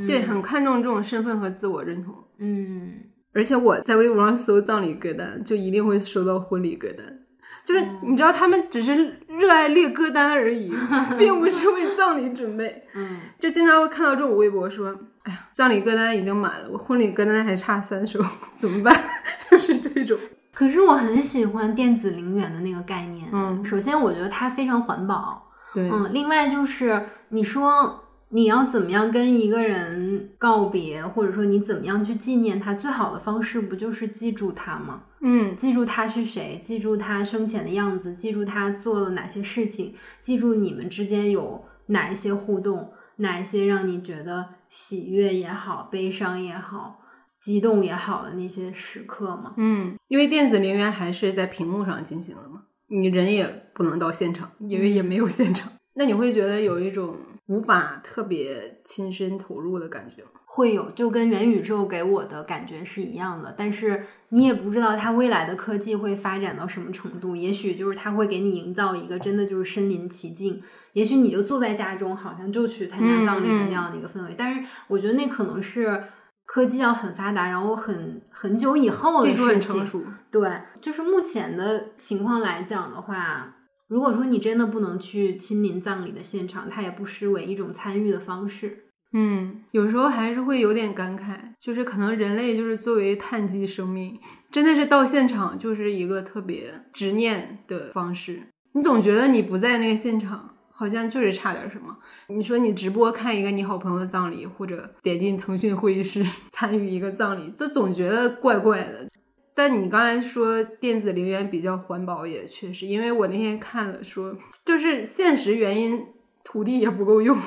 对，很看重这种身份和自我认同。嗯，而且我在微博上搜葬礼歌单，就一定会收到婚礼歌单。就是哦你知道，他们只是热爱列歌单而已，并不是为葬礼准备。嗯，就经常会看到这种微博说：“哎呀，葬礼歌单已经满了，我婚礼歌单还差三首，怎么办？” 就是这种。可是我很喜欢电子陵园的那个概念。嗯首先我觉得它非常环保。对，嗯，另外就是你说你要怎么样跟一个人告别，或者说你怎么样去纪念他，最好的方式不就是记住他吗？嗯，记住他是谁，记住他生前的样子，记住他做了哪些事情，记住你们之间有哪一些互动，哪一些让你觉得喜悦也好、悲伤也好、激动也好的那些时刻吗？嗯，因为电子陵园还是在屏幕上进行的嘛，你人也不能到现场，因为也没有现场。那你会觉得有一种无法特别亲身投入的感觉吗？会有，就跟元宇宙给我的感觉是一样的，但是你也不知道它未来的科技会发展到什么程度，也许就是它会给你营造一个真的就是身临其境，也许你就坐在家中，好像就去参加葬礼的那样的一个氛围，但是我觉得那可能是科技要很发达，然后很很久以后的技术很，成熟，对，就是目前的情况来讲的话。如果说你真的不能去亲临葬礼的现场，它也不失为一种参与的方式。嗯，有时候还是会有点感慨，就是可能人类就是作为碳基生命，真的是到现场就是一个特别执念的方式。你总觉得你不在那个现场，好像就是差点什么。你说你直播看一个你好朋友的葬礼，或者点进腾讯会议室 参与一个葬礼，就总觉得怪怪的。但你刚才说电子陵园比较环保，也确实，因为我那天看了说，就是现实原因，土地也不够用。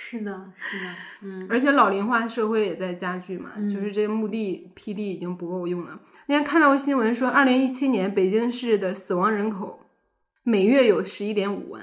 是的，是的，嗯，而且老龄化社会也在加剧嘛，嗯就是这个墓地批地已经不够用了。那天看到新闻说，二零一七年北京市的死亡人口每月有十一点五万，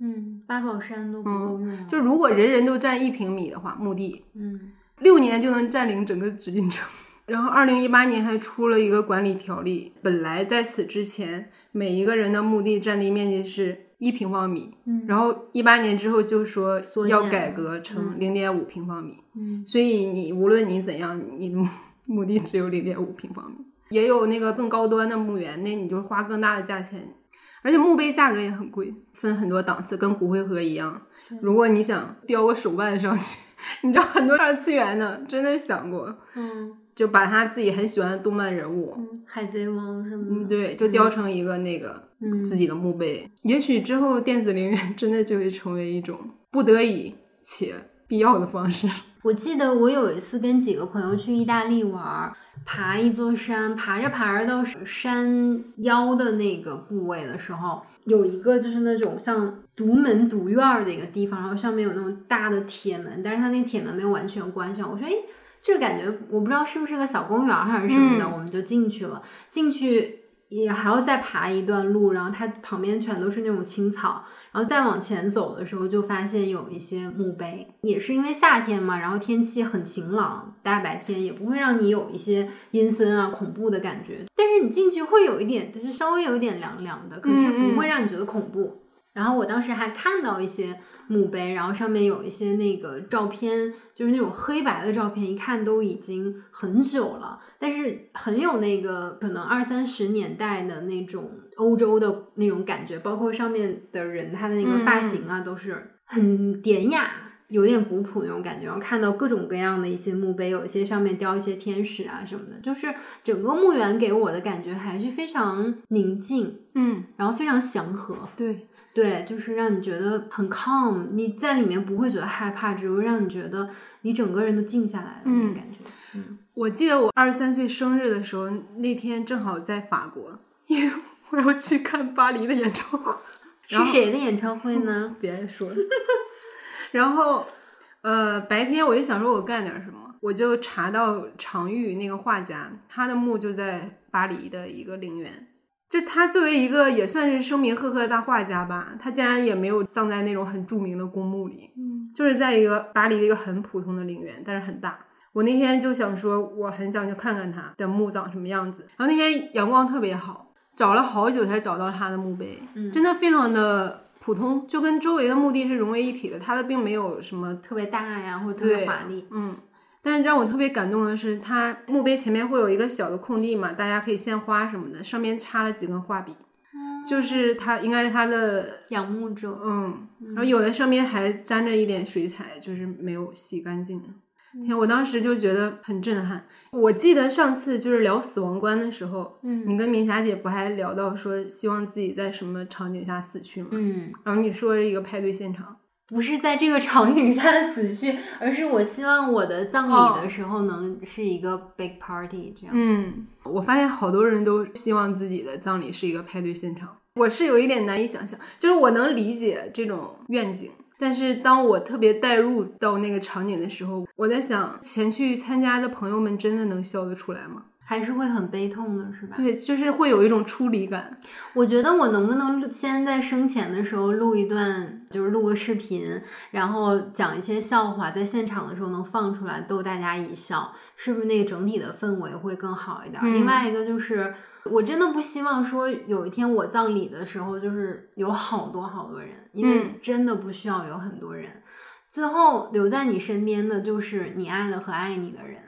嗯，八宝山都不够用了，就如果人人都占一平米的话，墓地嗯六年就能占领整个紫禁城。然后，二零一八年还出了一个管理条例，本来在此之前，每一个人的墓地占地面积是一平方米，嗯。然后一八年之后就说要改革成零点五平方米，嗯。所以你无论你怎样，你的墓墓地只有零点五平方米。也有那个更高端的墓园，那你就花更大的价钱，而且墓碑价格也很贵，分很多档次，跟骨灰盒一样。如果你想雕个手办上去，你知道很多二次元的真的想过，嗯就把他自己很喜欢的动漫人物，嗯，海贼王什么嗯，对，就雕成一个那个嗯自己的墓碑。也许之后电子陵园真的就会成为一种不得已且必要的方式。我记得我有一次跟几个朋友去意大利玩儿，爬一座山，爬着爬着到山腰的那个部位的时候，有一个就是那种像独门独院儿的一个地方，然后上面有那种大的铁门，但是它那个铁门没有完全关上。我说，哎，这个感觉我不知道是不是个小公园还是什么的，嗯我们就进去了。进去也还要再爬一段路，然后它旁边全都是那种青草，然后再往前走的时候就发现有一些墓碑，也是因为夏天嘛，然后天气很晴朗，大白天也不会让你有一些阴森啊、恐怖的感觉，但是你进去会有一点，就是稍微有一点凉凉的，可是不会让你觉得恐怖。然后我当时还看到一些墓碑，然后上面有一些那个照片，就是那种黑白的照片，一看都已经很久了，但是很有那个可能二三十年代的那种欧洲的那种感觉，包括上面的人他的那个发型啊，都是很典雅，有点古朴那种感觉。然后看到各种各样的一些墓碑，有一些上面雕一些天使啊什么的，就是整个墓园给我的感觉还是非常宁静，嗯，然后非常祥和。对，对，就是让你觉得很 calm，你在里面不会觉得害怕，只会让你觉得你整个人都静下来的那种感觉。嗯，我记得我二十三岁生日的时候，那天正好在法国，因为 我要去看巴黎的演唱会。是谁的演唱会呢？别说了。然后，呃，白天我就想说我干点什么，我就查到常玉那个画家，他的墓就在巴黎的一个陵园。就他作为一个也算是声名赫赫的大画家吧，他竟然也没有葬在那种很著名的公墓里，嗯，就是在一个巴黎的一个很普通的陵园，但是很大。我那天就想说，我很想去看看他的墓长什么样子。然后那天阳光特别好，找了好久才找到他的墓碑，嗯真的非常的普通，就跟周围的墓地是融为一体的。他的并没有什么特别大呀，或者特别华丽。嗯，但是让我特别感动的是，它墓碑前面会有一个小的空地嘛，大家可以献花什么的，上面插了几根画笔，就是它应该是它的，仰慕者，嗯，然后有的上面还沾着一点水彩，就是没有洗干净的。天，我当时就觉得很震撼。我记得上次就是聊死亡观的时候，嗯你跟明霞姐不还聊到说希望自己在什么场景下死去吗？嗯，然后你说是一个派对现场，不是在这个场景下死去，而是我希望我的葬哦礼的时候能是一个 big party 这样。嗯，我发现好多人都希望自己的葬礼是一个派对现场，我是有一点难以想象，就是我能理解这种愿景，但是当我特别带入到那个场景的时候，我在想，前去参加的朋友们真的能笑得出来吗？还是会很悲痛的，是吧？对，就是会有一种出离感。我觉得我能不能先在生前的时候录一段，就是录个视频，然后讲一些笑话，在现场的时候能放出来逗大家一笑，是不是那个整体的氛围会更好一点？嗯另外一个就是，我真的不希望说有一天我葬礼的时候，就是有好多好多人，因为嗯真的不需要有很多人，最后留在你身边的就是你爱的和爱你的人。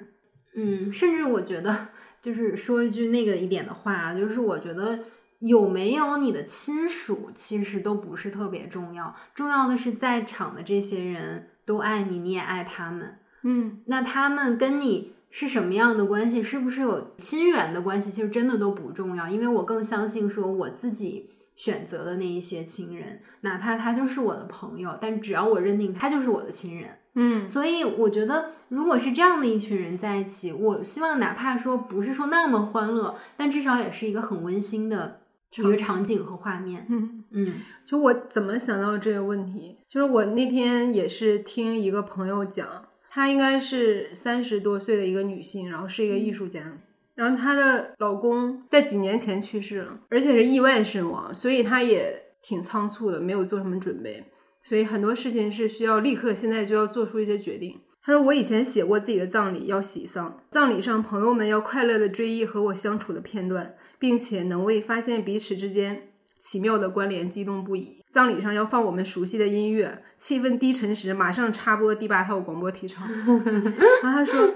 嗯，甚至我觉得，就是说一句那个一点的话啊，就是我觉得有没有你的亲属，其实都不是特别重要，重要的是在场的这些人都爱你，你也爱他们。嗯那他们跟你是什么样的关系，是不是有亲缘的关系，其实真的都不重要，因为我更相信说我自己选择的那一些亲人，哪怕他就是我的朋友，但只要我认定他就是我的亲人。嗯所以我觉得，如果是这样的一群人在一起，我希望哪怕说不是说那么欢乐，但至少也是一个很温馨的一个场景和画面。嗯，嗯就我怎么想到这个问题，就是我那天也是听一个朋友讲，她应该是三十多岁的一个女性，然后是一个艺术家。然后她的老公在几年前去世了，而且是意外身亡，所以她也挺仓促的，没有做什么准备，所以很多事情是需要立刻现在就要做出一些决定。她说：“我以前写过自己的葬礼要喜丧，葬礼上朋友们要快乐的追忆和我相处的片段，并且能为发现彼此之间奇妙的关联激动不已。葬礼上要放我们熟悉的音乐，气氛低沉时马上插播第八套广播体操。然后她说，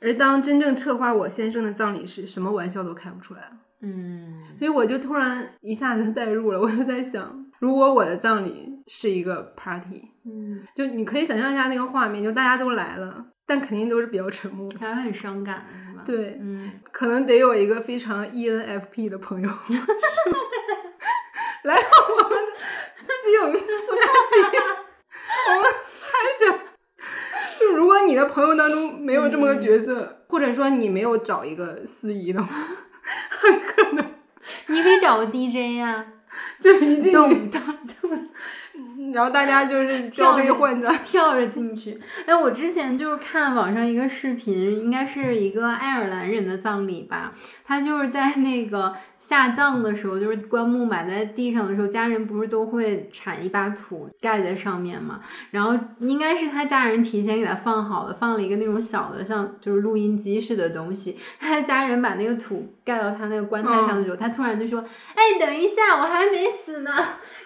而当真正策划我先生的葬礼时，什么玩笑都开不出来了。嗯所以我就突然一下子代入了，我就在想，如果我的葬礼是一个 party，嗯，就你可以想象一下那个画面，就大家都来了，但肯定都是比较沉默。还会很伤感，是吧？，对，嗯，可能得有一个非常 E ENFP 的朋友，来，我们一起有个说下去。我们还想，就如果你的朋友当中没有这么个角色，或者说你没有找一个司仪的话，很可能你可以找个 DJ 呀、就一进去咚咚咚，然后大家就是交杯混的。跳着进去。哎，我之前就是看网上一个视频，应该是一个爱尔兰人的葬礼吧。他就是在那个下葬的时候，就是棺木埋在地上的时候，家人不是都会铲一把土盖在上面嘛？然后应该是他家人提前给他放好了，放了一个那种小的像就是录音机似的东西。他家人把那个土盖到他那个棺材上的时候，他突然就说：“哎，等一下，我还没死呢。”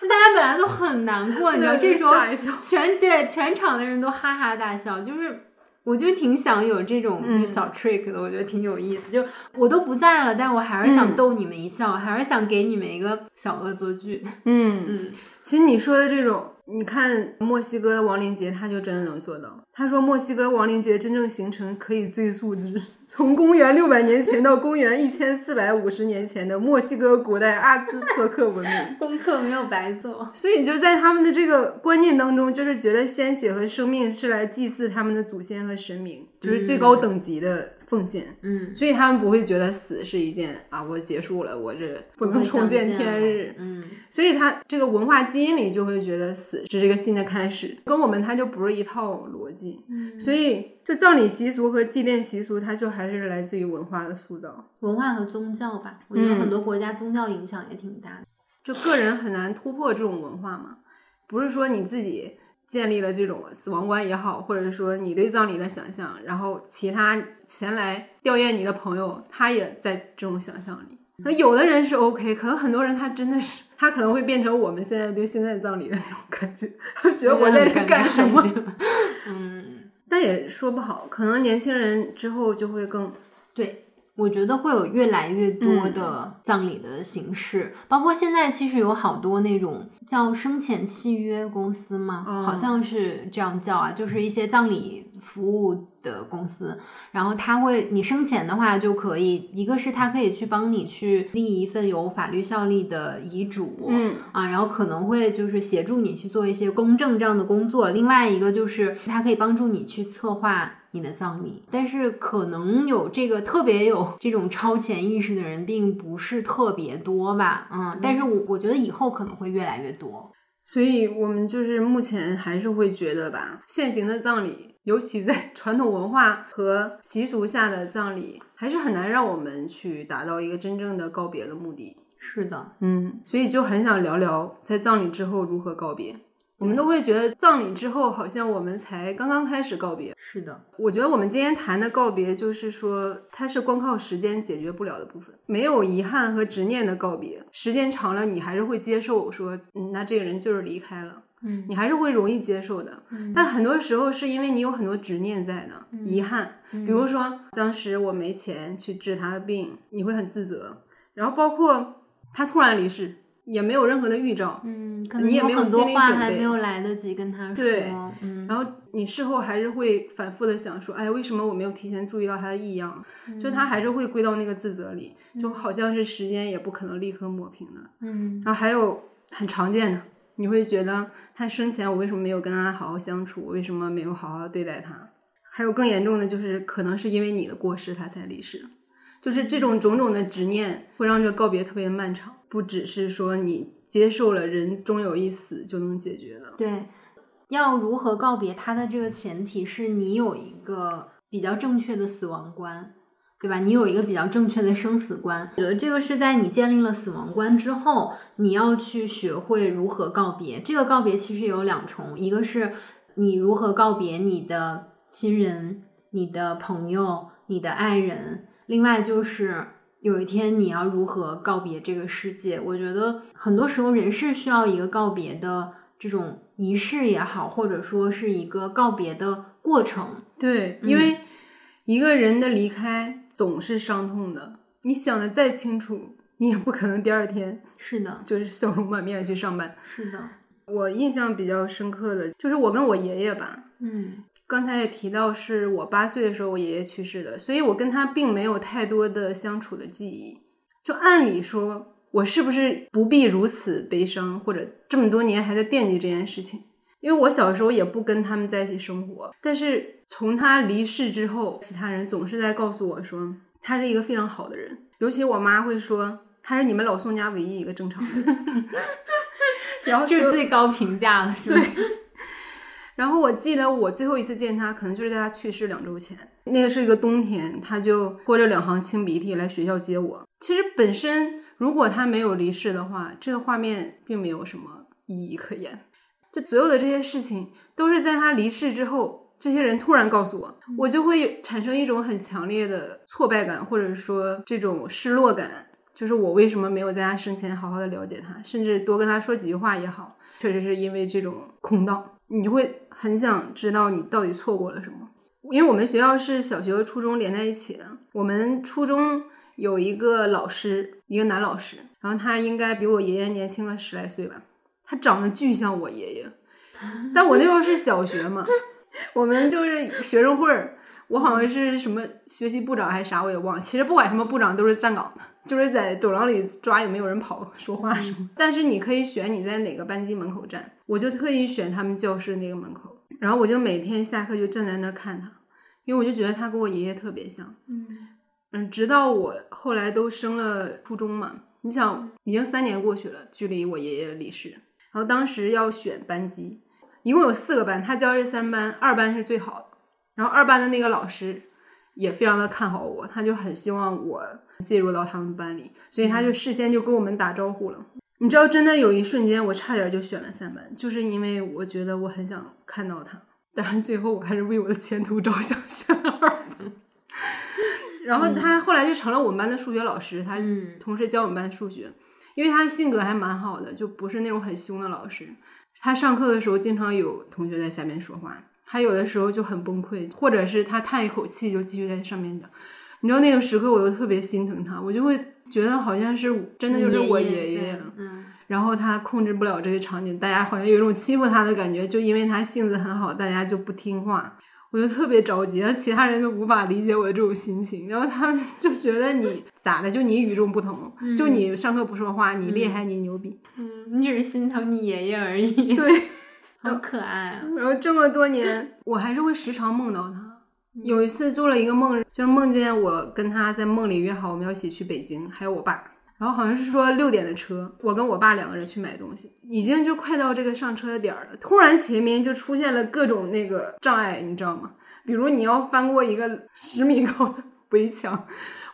就 大家本来都很难过，你知道，这时候全对全场的人都哈哈大笑，就是。我就挺想有这种就小 trick 的，我觉得挺有意思。就我都不在了，但是我还是想逗你们一笑，还是想给你们一个小恶作剧。嗯嗯，其实你说的这种，你看墨西哥的亡灵节，他就真的能做到。他说墨西哥亡灵节真正形成可以追溯至 从公元六百年前到公元一千四百五十年前的墨西哥古代阿兹特克文明。功课没有白做。所以你就在他们的这个观念当中，就是觉得鲜血和生命是来祭祀他们的祖先和神明，就是最高等级的奉献。嗯，所以他们不会觉得死是一件啊，我结束了，我这不能重见天日。嗯，所以他这个文化基因里就会觉得死是这个新的开始，跟我们它就不是一套逻辑。嗯所以就葬礼习俗和祭奠习俗，它就还是来自于文化的塑造。文化和宗教吧，我觉得很多国家宗教影响也挺大的。就个人很难突破这种文化嘛，不是说你自己建立了这种死亡观也好，或者说你对葬礼的想象，然后其他前来吊唁你的朋友，他也在这种想象里。那有的人是 OK，可能很多人他真的是，他可能会变成我们现在对现在葬礼的那种感觉，他觉得我在这干什么？嗯，但也说不好，可能年轻人之后就会更对。我觉得会有越来越多的葬礼的形式，包括现在其实有好多那种叫生前契约公司嘛，哦好像是这样叫啊，就是一些葬礼服务的公司，然后他会你生前的话就可以，一个是他可以去帮你去立一份有法律效力的遗嘱，嗯啊，然后可能会就是协助你去做一些公证这样的工作。另外一个就是他可以帮助你去策划你的葬礼，但是可能有这个特别有这种超前意识的人并不是特别多吧，嗯，但是我我觉得以后可能会越来越多。所以我们就是目前还是会觉得吧，现行的葬礼，尤其在 传统文化和习俗下的葬礼，还是很难让我们去达到一个真正的告别的目的。是的，嗯，所以就很想聊聊在葬礼之后如何告别。我们都会觉得葬礼之后好像我们才刚刚开始告别。是的，我觉得我们今天谈的告别，就是说它是光靠时间解决不了的部分，没有遗憾和执念的告别，时间长了你还是会接受说，嗯，那这个人就是离开了。嗯你还是会容易接受的。但很多时候是因为你有很多执念在呢，嗯遗憾。比如说，当时我没钱去治他的病，你会很自责。然后包括他突然离世，也没有任何的预兆，嗯，可能你也没有心理准备还没有来得及跟他说，对嗯，然后你事后还是会反复的想说，哎，为什么我没有提前注意到他的异样？就他还是会归到那个自责里，就好像是时间也不可能立刻抹平的。嗯然后还有很常见的，你会觉得他生前我为什么没有跟他好好相处？我为什么没有好好对待他？还有更严重的就是，可能是因为你的过失他才离世。就是这种种种的执念，会让这个告别特别漫长。不只是说你接受了人终有一死就能解决的。对，要如何告别他的这个前提是你有一个比较正确的死亡观，对吧？你有一个比较正确的生死观。我觉得这个是在你建立了死亡观之后，你要去学会如何告别。这个告别其实有两重，一个是你如何告别你的亲人、你的朋友、你的爱人，另外就是。有一天你要如何告别这个世界？我觉得很多时候人是需要一个告别的这种仪式也好，或者说是一个告别的过程。对，因为一个人的离开总是伤痛的，你想的再清楚，你也不可能第二天是的，就是笑容满面地去上班。是的，我印象比较深刻的就是我跟我爷爷吧，嗯刚才也提到是我八岁的时候我爷爷去世的，所以我跟他并没有太多的相处的记忆。就按理说，我是不是不必如此悲伤，或者这么多年还在惦记这件事情？因为我小时候也不跟他们在一起生活，但是从他离世之后，其他人总是在告诉我说他是一个非常好的人，尤其我妈会说他是你们老宋家唯一一个正常的人。然后就是最高评价了，是吗？然后我记得我最后一次见他，可能就是在他去世两周前，那个是一个冬天，他就拖着两行清鼻涕来学校接我。其实本身如果他没有离世的话，这个画面并没有什么意义可言。就所有的这些事情都是在他离世之后，这些人突然告诉我，我就会产生一种很强烈的挫败感，或者说这种失落感。就是我为什么没有在他生前好好的了解他，甚至多跟他说几句话也好，确实是因为这种空荡，你就会很想知道你到底错过了什么。因为我们学校是小学和初中连在一起的，我们初中有一个老师，一个男老师，然后他应该比我爷爷年轻个十来岁吧，他长得巨像我爷爷，但我那时候是小学嘛，我们就是学生会儿，我好像是什么学习部长还是啥，我也忘了。其实不管什么部长都是站岗的，就是在走廊里抓有没有人跑说话什么。但是你可以选你在哪个班级门口站，我就特意选他们教室那个门口，然后我就每天下课就站在那儿看他，因为我就觉得他跟我爷爷特别像。嗯嗯，直到我后来都升了初中嘛，你想已经三年过去了，距离我爷爷离世，然后当时要选班级，一共有四个班，他教这三班，二班是最好的。然后二班的那个老师也非常的看好我，他就很希望我进入到他们班里，所以他就事先就跟我们打招呼了。你知道，真的有一瞬间，我差点就选了三班，就是因为我觉得我很想看到他，但是最后我还是为我的前途着想选了二班。然后他后来就成了我们班的数学老师，他嗯同时教我们班数学，因为他性格还蛮好的，就不是那种很凶的老师。他上课的时候经常有同学在下面说话，他有的时候就很崩溃，或者是他叹一口气就继续在上面讲。你知道那个时刻，我就特别心疼他，我就会觉得好像是真的就是我爷爷。嗯。然后他控制不了这些场景，大家好像有一种欺负他的感觉，就因为他性子很好，大家就不听话，我就特别着急，其他人都无法理解我的这种心情，然后他们就觉得你咋的，就你与众不同，就你上课不说话，你厉害，你牛逼，嗯，你只是心疼你爷爷而已，对，好可爱啊！然后这么多年，我还是会时常梦到他。有一次做了一个梦，就是梦见我跟他在梦里约好我们要一起去北京，还有我爸。然后好像是说六点的车，我跟我爸两个人去买东西，已经就快到这个上车的点儿了。突然前面就出现了各种那个障碍，你知道吗？比如你要翻过一个十米高的围墙，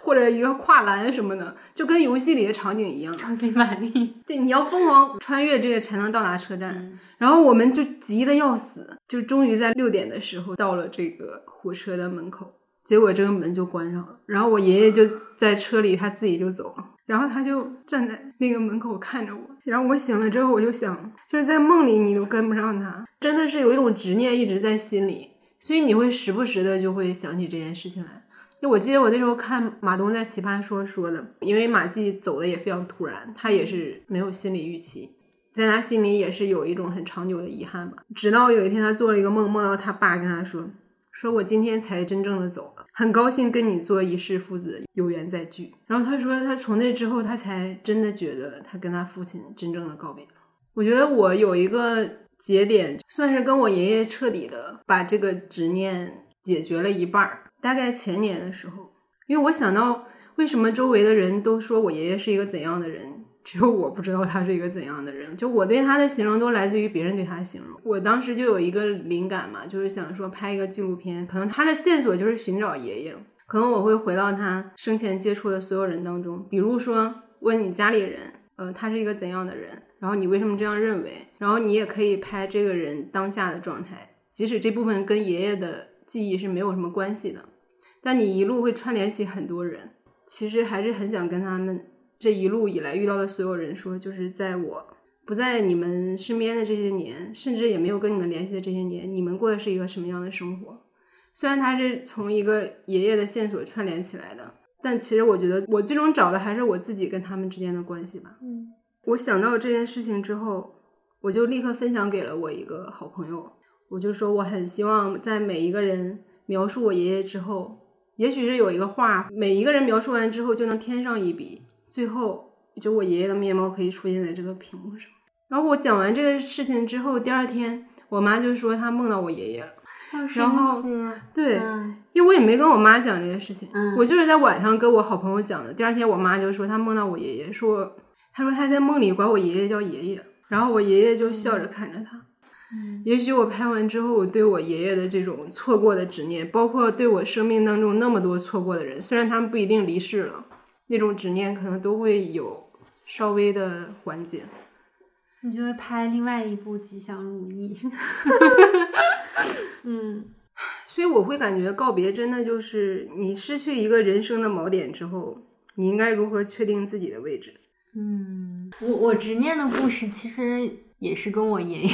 或者一个跨栏什么的，就跟游戏里的场景一样。超级玛丽，对，你要疯狂穿越这个才能到达车站。嗯然后我们就急得要死，就终于在六点的时候到了这个火车的门口，结果这个门就关上了。然后我爷爷就在车里，他自己就走了。然后他就站在那个门口看着我。然后我醒了之后，我就想，就是在梦里你都跟不上他，真的是有一种执念一直在心里，所以你会时不时的就会想起这件事情来。就我记得我那时候看马东在《奇葩说》说的，因为马季走的也非常突然，他也是没有心理预期，在他心里也是有一种很长久的遗憾吧。直到有一天他做了一个梦，梦到他爸跟他说：“说我今天才真正的走了，很高兴跟你做一世父子，有缘再聚。”然后他说，他从那之后，他才真的觉得他跟他父亲真正的告别。我觉得我有一个节点，算是跟我爷爷彻底的把这个执念解决了一半儿。大概前年的时候，因为我想到为什么周围的人都说我爷爷是一个怎样的人，只有我不知道他是一个怎样的人。就我对他的形容都来自于别人对他的形容。我当时就有一个灵感嘛，就是想说拍一个纪录片，可能他的线索就是寻找爷爷。可能我会回到他生前接触的所有人当中，比如说问你家里人，呃，他是一个怎样的人，然后你为什么这样认为，然后你也可以拍这个人当下的状态，即使这部分跟爷爷的记忆是没有什么关系的，但你一路会串联起很多人。其实还是很想跟他们这一路以来遇到的所有人说，就是在我不在你们身边的这些年，甚至也没有跟你们联系的这些年，你们过的是一个什么样的生活？虽然他是从一个爷爷的线索串联起来的，但其实我觉得我最终找的还是我自己跟他们之间的关系吧。嗯，我想到这件事情之后，我就立刻分享给了我一个好朋友，我就说我很希望在每一个人描述我爷爷之后，也许是有一个画，每一个人描述完之后就能添上一笔，最后就我爷爷的面貌可以出现在这个屏幕上。然后我讲完这个事情之后，第二天我妈就说她梦到我爷爷了。然后对，嗯因为我也没跟我妈讲这些事情，嗯我就是在晚上跟我好朋友讲的。第二天我妈就说她梦到我爷爷，说她说她在梦里管我爷爷叫爷爷，然后我爷爷就笑着看着她。嗯也许我拍完之后，我对我爷爷的这种错过的执念，包括对我生命当中那么多错过的人，虽然他们不一定离世了，那种执念可能都会有稍微的缓解。你就会拍另外一部《吉祥如意》。嗯，所以我会感觉告别真的就是你失去一个人生的锚点之后，你应该如何确定自己的位置？嗯，我我执念的故事其实也是跟我爷爷，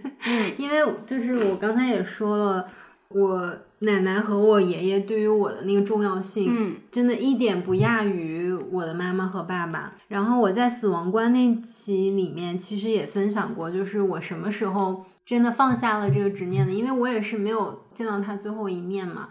因为就是我刚才也说了，我奶奶和我爷爷对于我的那个重要性，嗯真的一点不亚于我的妈妈和爸爸。然后我在死亡观那期里面其实也分享过，就是我什么时候真的放下了这个执念的，因为我也是没有见到他最后一面嘛，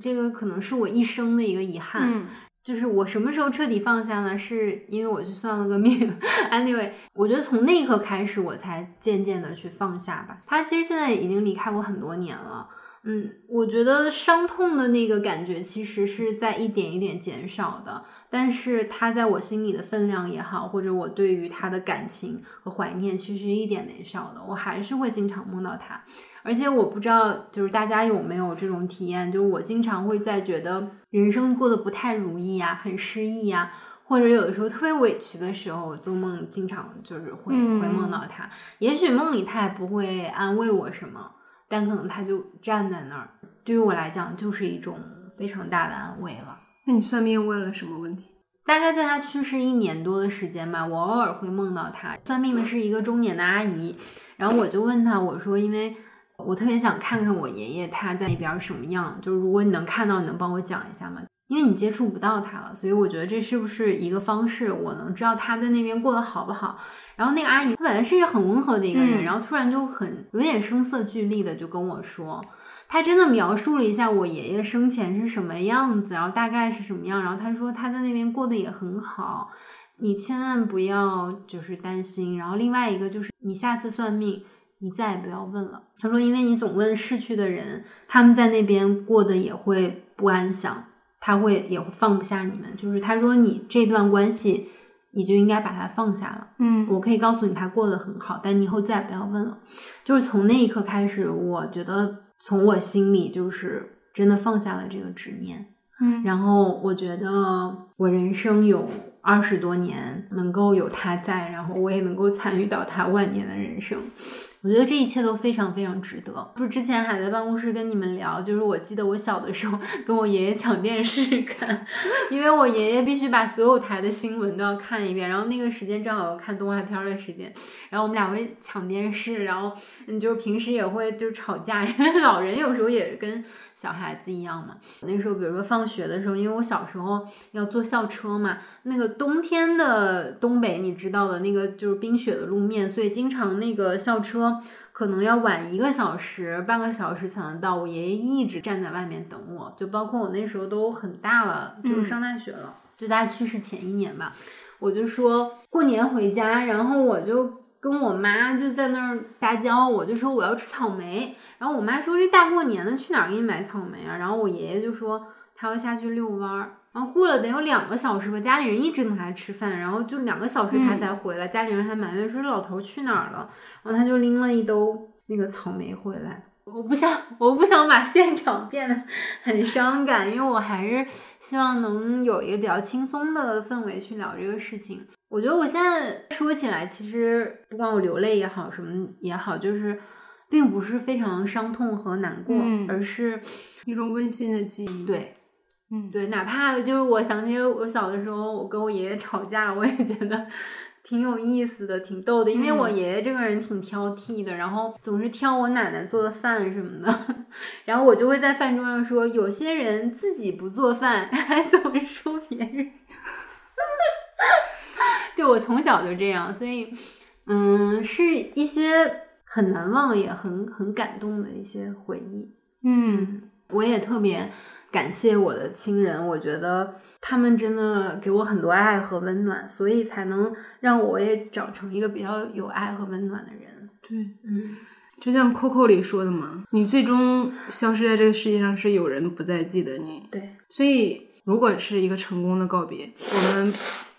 这个可能是我一生的一个遗憾。嗯就是我什么时候彻底放下呢？是因为我去算了个命。anyway，我觉得从那一刻开始，我才渐渐的去放下吧。他其实现在已经离开我很多年了。嗯，我觉得伤痛的那个感觉其实是在一点一点减少的，但是他在我心里的分量也好，或者我对于他的感情和怀念，其实一点没少的。我还是会经常梦到他，而且我不知道就是大家有没有这种体验，就是我经常会在觉得人生过得不太如意啊、很失意啊、或者有的时候特别委屈的时候，做梦经常就是会、嗯会梦到他。也许梦里他也不会安慰我什么，但可能他就站在那儿，对于我来讲就是一种非常大的安慰了。那你算命问了什么问题？大概在他去世一年多的时间吧，我偶尔会梦到他。算命的是一个中年的阿姨，然后我就问他，我说，因为我特别想看看我爷爷他在那边什么样，就是如果你能看到，你能帮我讲一下吗？因为你接触不到他了，所以我觉得这是不是一个方式，我能知道他在那边过得好不好？然后那个阿姨，她本来是一个很温和的一个人，嗯然后突然就很有点声色俱厉的就跟我说，她真的描述了一下我爷爷生前是什么样子，然后大概是什么样，然后她说他在那边过得也很好，你千万不要就是担心。然后另外一个就是你下次算命，你再也不要问了。他说，因为你总问逝去的人，他们在那边过得也会不安详，他会也会放不下你们。就是他说你这段关系，你就应该把它放下了。嗯我可以告诉你他过得很好，但你以后再也不要问了。就是从那一刻开始，我觉得从我心里就是真的放下了这个执念。嗯然后我觉得我人生有二十多年能够有他在，然后我也能够参与到他万年的人生。我觉得这一切都非常非常值得。就是之前还在办公室跟你们聊，就是我记得我小的时候 跟我爷爷抢电视看，因为我爷爷必须把所有台的新闻都要看一遍，然后那个时间正好有看动画片的时间，然后我们俩会抢电视，然后嗯，就是平时也会就吵架，因为老人有时候也是跟小孩子一样嘛。那时候比如说放学的时候，因为我小时候要坐校车嘛，那个冬天的东北你知道的，那个就是冰雪的路面，所以经常那个校车可能要晚一个小时、半个小时才能到。我爷爷一直站在外面等我，就包括我那时候都很大了，就是上大学了，就在他去世前一年吧。我就说过年回家，然后我就跟我妈就在那儿撒娇，我就说我要吃草莓，然后我妈说这大过年的去哪儿给你买草莓啊？然后我爷爷就说他要下去遛弯儿。然后过了得有两个小时吧，家里人一直等他吃饭，然后就两个小时他才回来，家里人还埋怨说这老头去哪儿了，然后他就拎了一兜那个草莓回来。我不想，我不想把现场变得很伤感，因为我还是希望能有一个比较轻松的氛围去聊这个事情。我觉得我现在说起来，其实不管我流泪也好，什么也好，就是并不是非常伤痛和难过，嗯而是一种温馨的记忆。，对嗯，对，哪怕就是我想起我小的时候，我跟我爷爷吵架，我也觉得挺有意思的，挺逗的。因为我嗯爷爷这个人挺挑剔的，然后总是挑我奶奶做的饭什么的，然后我就会在饭桌上说，有些人自己不做饭，还总是说别人。就我从小就这样，所以嗯，是一些很难忘也很很感动的一些回忆。嗯我也特别感谢我的亲人，我觉得他们真的给我很多爱和温暖，所以才能让我也长成一个比较有爱和温暖的人。对，嗯，就像 Coco 里说的嘛，你最终消失在这个世界上，是有人不再记得你。对，所以，如果是一个成功的告别，我们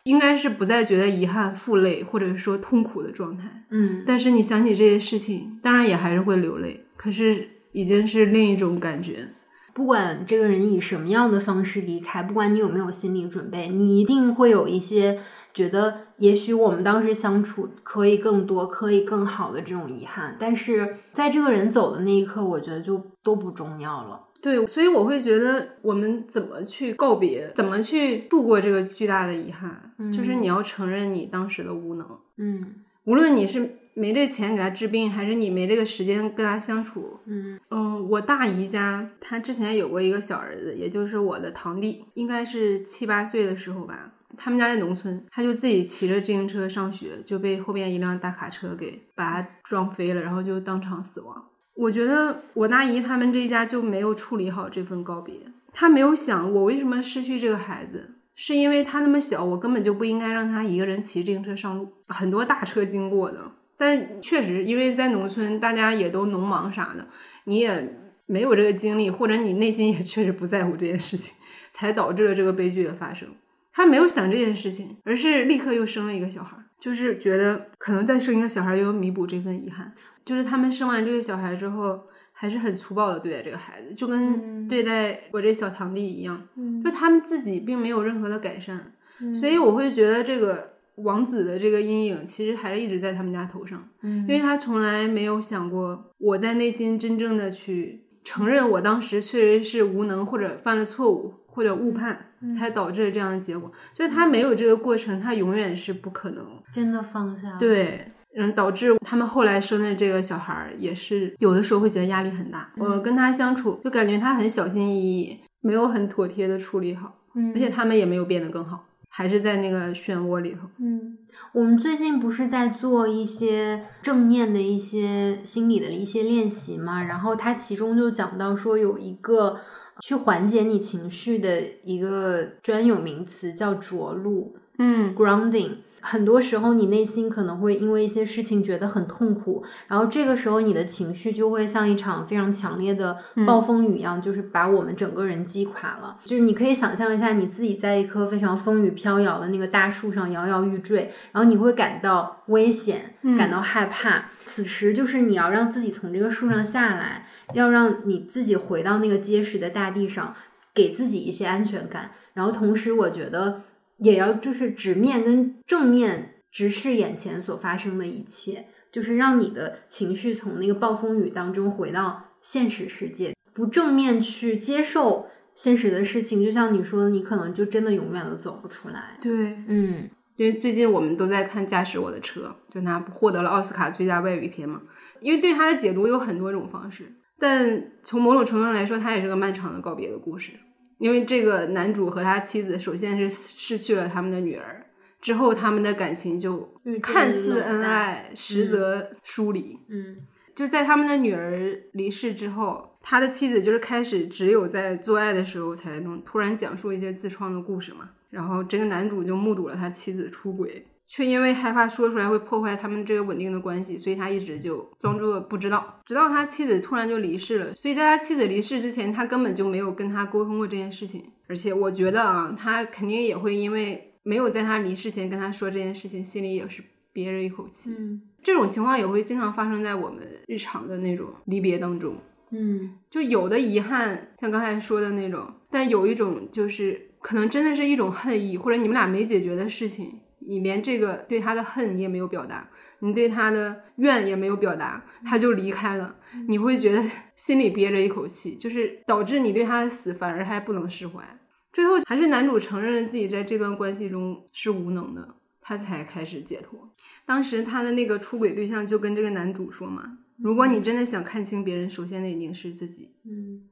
应该是不再觉得遗憾、负累或者说痛苦的状态。嗯，但是你想起这些事情，当然也还是会流泪，可是已经是另一种感觉。不管这个人以什么样的方式离开，不管你有没有心理准备，你一定会有一些觉得，也许我们当时相处可以更多，可以更好的这种遗憾。但是在这个人走的那一刻，我觉得就都不重要了。对，所以我会觉得我们怎么去告别，怎么去度过这个巨大的遗憾，就是你要承认你当时的无能。嗯无论你是没这钱给他治病，还是你没这个时间跟他相处。嗯嗯，我大姨家她之前有过一个小儿子，也就是我的堂弟，应该是七八岁的时候吧。他们家在农村，他就自己骑着自行车上学，就被后边一辆大卡车给把他撞飞了，然后就当场死亡。我觉得我大姨他们这一家就没有处理好这份告别，他没有想我为什么失去这个孩子，是因为他那么小，我根本就不应该让他一个人骑自行车上路，很多大车经过的。但是确实，因为在农村，大家也都农忙啥的，你也没有这个精力，或者你内心也确实不在乎这件事情，才导致了这个悲剧的发生。他没有想这件事情，而是立刻又生了一个小孩，就是觉得可能再生一个小孩，又能弥补这份遗憾。就是他们生完这个小孩之后，还是很粗暴的对待这个孩子，就跟对待我这小堂弟一样，就他们自己并没有任何的改善，所以我会觉得这个王子的这个阴影其实还是一直在他们家头上，嗯。因为他从来没有想过我在内心真正的去承认我当时确实是无能或者犯了错误或者误判，才导致了这样的结果。就是他没有这个过程，他永远是不可能。真的放下。对，嗯，导致他们后来生的这个小孩儿也是有的时候会觉得压力很大。我跟他相处，就感觉他很小心翼翼，没有很妥帖的处理好，嗯，而且他们也没有变得更好，还是在那个漩涡里头。嗯，我们最近不是在做一些正念的一些心理的一些练习嘛？然后它其中就讲到说有一个去缓解你情绪的一个专有名词叫着陆嗯 （grounding）。很多时候，你内心可能会因为一些事情觉得很痛苦，然后这个时候你的情绪就会像一场非常强烈的暴风雨一样，就是把我们整个人击垮了。就是你可以想象一下，你自己在一棵非常风雨飘摇的那个大树上摇摇欲坠，然后你会感到危险，感到害怕。此时就是你要让自己从这个树上下来，要让你自己回到那个结实的大地上，给自己一些安全感。然后同时，我觉得。也要就是直面跟正面直视眼前所发生的一切，就是让你的情绪从那个暴风雨当中回到现实世界，不正面去接受现实的事情，就像你说的，你可能就真的永远都走不出来。对，嗯因为最近我们都在看《驾驶我的车》，就他获得了奥斯卡最佳外语片嘛。因为对他的解读有很多种方式，但从某种程度上来说，它也是个漫长的告别的故事。因为这个男主和他妻子，首先是失去了他们的女儿，之后他们的感情就看似恩爱，实则疏离。嗯就在他们的女儿离世之后，他的妻子就是开始只有在做爱的时候才能突然讲述一些自创的故事嘛。然后这个男主就目睹了他妻子出轨，却因为害怕说出来会破坏他们这个稳定的关系，所以他一直就装作不知道，直到他妻子突然就离世了。所以在他妻子离世之前，他根本就没有跟他沟通过这件事情。而且我觉得啊，他肯定也会因为没有在他离世前跟他说这件事情，心里也是憋着一口气。嗯这种情况也会经常发生在我们日常的那种离别当中。嗯就有的遗憾，像刚才说的那种，但有一种就是可能真的是一种恨意，或者你们俩没解决的事情，你连这个对他的恨你也没有表达，你对他的怨也没有表达，他就离开了，你会觉得心里憋着一口气，就是导致你对他的死反而还不能释怀。最后还是男主承认了自己在这段关系中是无能的，他才开始解脱。当时他的那个出轨对象就跟这个男主说嘛：“如果你真的想看清别人，首先得凝视自己。”嗯，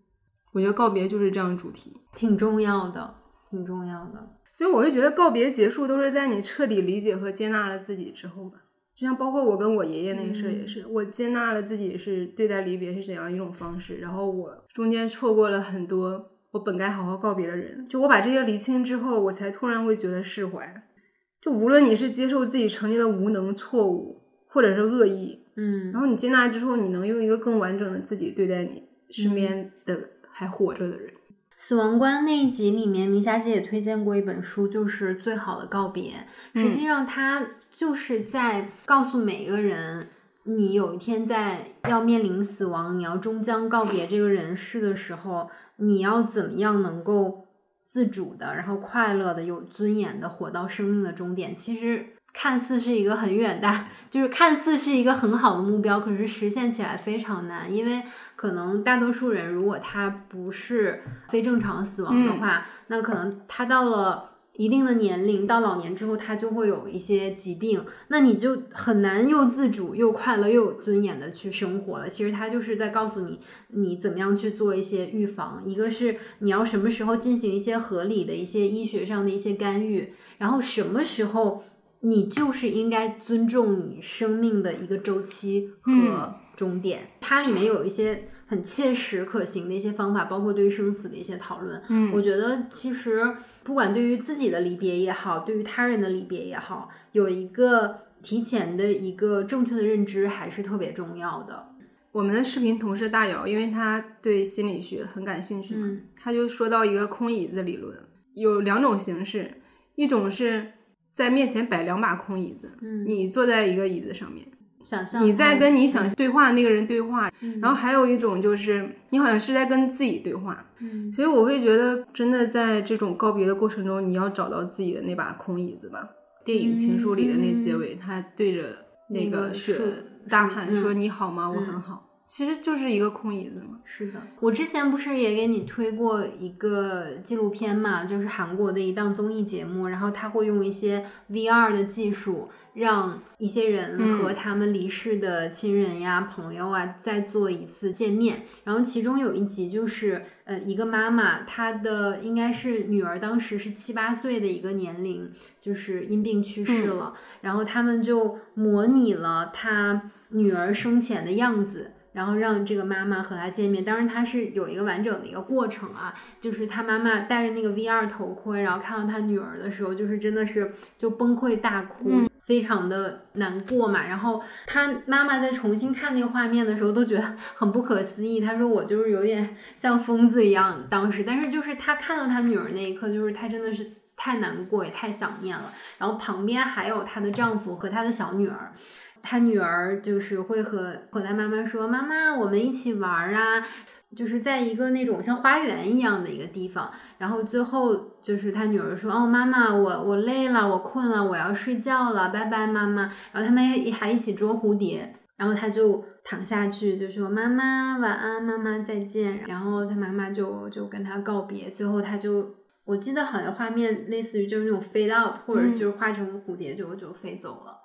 我觉得告别就是这样的主题，挺重要的，挺重要的。所以我就觉得告别结束都是在你彻底理解和接纳了自己之后吧。就像包括我跟我爷爷那个事儿也是，我接纳了自己是对待离别是怎样一种方式，然后我中间错过了很多我本该好好告别的人，就我把这些理清之后，我才突然会觉得释怀。就无论你是接受自己曾经的无能、错误，或者是恶意，嗯然后你接纳之后，你能用一个更完整的自己对待你身边的还活着的人。死亡观那一集里面，明霞姐也推荐过一本书，就是《最好的告别》。实际上，它就是在告诉每一个人，你有一天在要面临死亡，你要终将告别这个人世的时候，你要怎么样能够自主的，然后快乐的、有尊严的活到生命的终点。其实。看似是一个很远大，就是看似是一个很好的目标，可是实现起来非常难，因为可能大多数人如果他不是非正常死亡的话，那可能他到了一定的年龄，到老年之后，他就会有一些疾病，那你就很难又自主又快乐又有尊严的去生活了。其实他就是在告诉你，你怎么样去做一些预防，一个是你要什么时候进行一些合理的一些医学上的一些干预，然后什么时候。你就是应该尊重你生命的一个周期和终点，它里面有一些很切实可行的一些方法，包括对于生死的一些讨论。嗯，我觉得其实不管对于自己的离别也好，对于他人的离别也好，有一个提前的一个正确的认知还是特别重要的。我们的视频同事大姚，因为他对心理学很感兴趣嘛，他就说到一个空椅子理论，有两种形式，一种是。在面前摆两把空椅子，你坐在一个椅子上面，想象你在跟你想对话的那个人对话。然后还有一种就是你好像是在跟自己对话。嗯，所以我会觉得，真的在这种告别的过程中，你要找到自己的那把空椅子吧。电影《情书》里的那结尾，他对着那个雪大喊说：“你好吗？我很好。”其实就是一个空椅子嘛。是的，我之前不是也给你推过一个纪录片嘛，就是韩国的一档综艺节目，然后他会用一些 VR 的技术，让一些人和他们离世的亲人呀、朋友啊再做一次见面。然后其中有一集就是，呃，一个妈妈，她的应该是女儿，当时是七八岁的一个年龄，就是因病去世了。然后他们就模拟了她女儿生前的样子。然后让这个妈妈和他见面，当然他是有一个完整的一个过程啊，就是他妈妈戴着那个 VR 头盔，然后看到他女儿的时候，就是真的是就崩溃大哭，非常的难过嘛。然后他妈妈在重新看那个画面的时候，都觉得 很不可思议。他说我就是有点 像疯子一样当时，但是就是他看到他女儿那一刻，就是他真的是太难过也太想念了。然后旁边还有她的丈夫和她的小女儿。他女儿就是会和和他妈妈说：“妈妈，我们一起玩啊！”就是在一个那种像花园一样的一个地方。然后最后就是他女儿说：“哦，妈妈，我我累了，我困了，我要睡觉了，拜拜，妈妈。”然后他们还还一起捉蝴蝶。然后他就躺下去就说：“妈妈晚安，妈妈再见。”然后他妈妈就就跟他告别。最后他就我记得好像画面类似于就是那种 fade out，或者就是化成蝴蝶就就飞走了。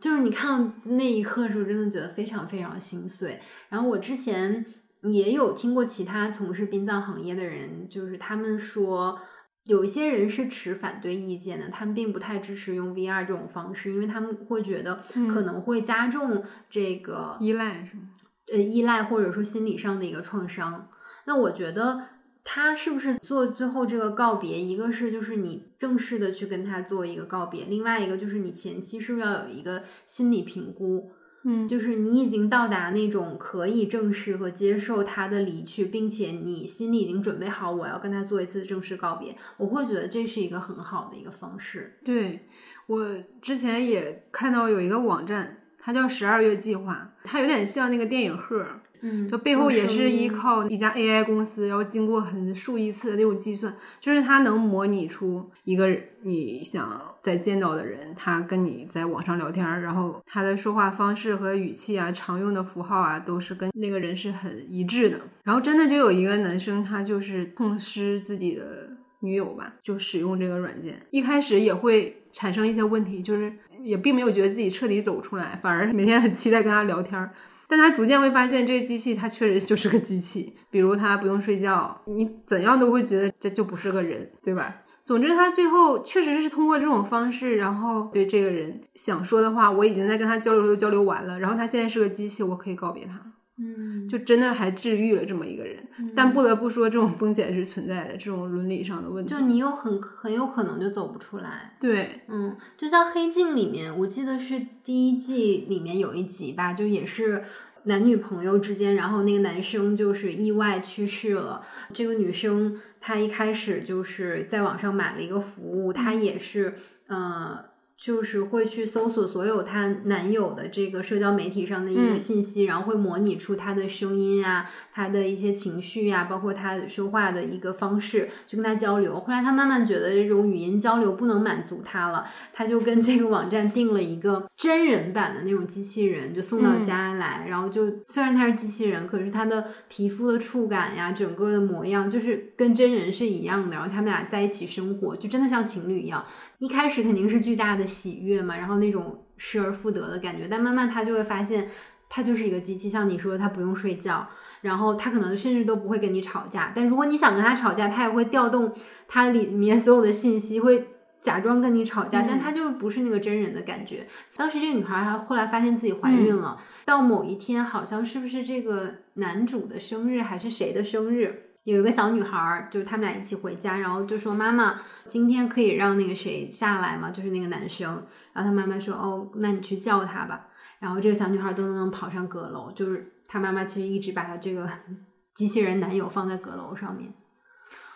就是你看那一刻的时候，真的觉得非常非常心碎。然后我之前也有听过其他从事殡葬行业的人，就是他们说有一些人是持反对意见的，他们并不太支持用 VR 这种方式，因为他们会觉得可能会加重这个依赖，是吗？呃，依赖或者说心理上的一个创伤。那我觉得。他是不是做最后这个告别？一个是就是你正式的去跟他做一个告别，另外一个就是你前期是不是要有一个心理评估？嗯，就是你已经到达那种可以正视和接受他的离去，并且你心里已经准备好我要跟他做一次正式告别，我会觉得这是一个很好的一个方式。对我之前也看到有一个网站，它叫十二月计划，它有点像那个电影鹤。嗯，就背后也是依靠一家 AI 公司，然后经过很数亿次的那种计算，就是它能模拟出一个你想再见到的人，他跟你在网上聊天，然后他的说话方式和语气啊，常用的符号啊，都是跟那个人是很一致的。然后真的就有一个男生，他就是痛失自己的女友吧，就使用这个软件，一开始也会产生一些问题，就是也并没有觉得自己彻底走出来，反而每天很期待跟他聊天。但他逐渐会发现，这个机器它确实就是个机器。比如他不用睡觉，你怎样都会觉得这就不是个人，对吧？总之，他最后确实是通过这种方式，然后对这个人想说的话，我已经在跟他交流都交流完了。然后他现在是个机器，我可以告别他。嗯，就真的还治愈了这么一个人。但不得不说，这种风险是存在的，这种伦理上的问题。就你有很很有可能就走不出来。对，嗯，就像《黑镜》里面，我记得是第一季里面有一集吧，就也是。男女朋友之间，然后那个男生就是意外去世了。这个女生她一开始就是在网上买了一个服务，她也是呃。就是会去搜索所有她男友的这个社交媒体上的一个信息，然后会模拟出他的声音啊，他的一些情绪呀，包括他说话的一个方式，去跟他交流。后来她慢慢觉得这种语音交流不能满足她了，她就跟这个网站订了一个真人版的那种机器人，就送到家来。然后就虽然他是机器人，可是他的皮肤的触感呀，整个的模样就是跟真人是一样的。然后他们俩在一起生活，就真的像情侣一样。一开始肯定是巨大的喜悦嘛，然后那种失而复得的感觉，但慢慢他就会发现，他就是一个机器，像你说的，他不用睡觉，然后他可能甚至都不会跟你吵架，但如果你想跟他吵架，他也会调动他里面所有的信息，会假装跟你吵架，但他就不是那个真人的感觉。当时这个女孩还后来发现自己怀孕了，到某一天好像是不是这个男主的生日还是谁的生日？有一个小女孩儿，就是他们俩一起回家，然后就说：“妈妈，今天可以让那个谁下来吗？就是那个男生。”然后他妈妈说：“哦，那你去叫他吧。”然后这个小女孩噔噔噔跑上阁楼，就是她妈妈其实一直把她这个 机器人男友放在阁楼上面，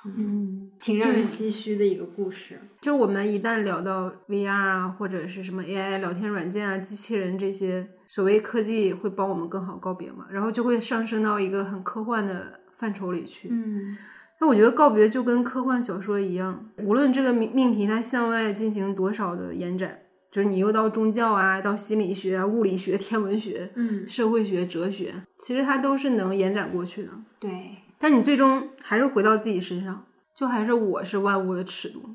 嗯，挺让人唏嘘的一个故事。就我们一旦聊到 VR 啊，或者是什么 AI 聊天软件啊、机器人这些所谓科技会帮我们更好告别嘛，然后就会上升到一个很科幻的。范畴里去，嗯，那我觉得告别就跟科幻小说一样，无论这个命命题它向外进行多少的延展，就是你又到宗教啊，到心理学、物理学、天文学，嗯，社会学、哲学，其实它都是能延展过去的。对，但你最终还是回到自己身上，就还是我是万物的尺度。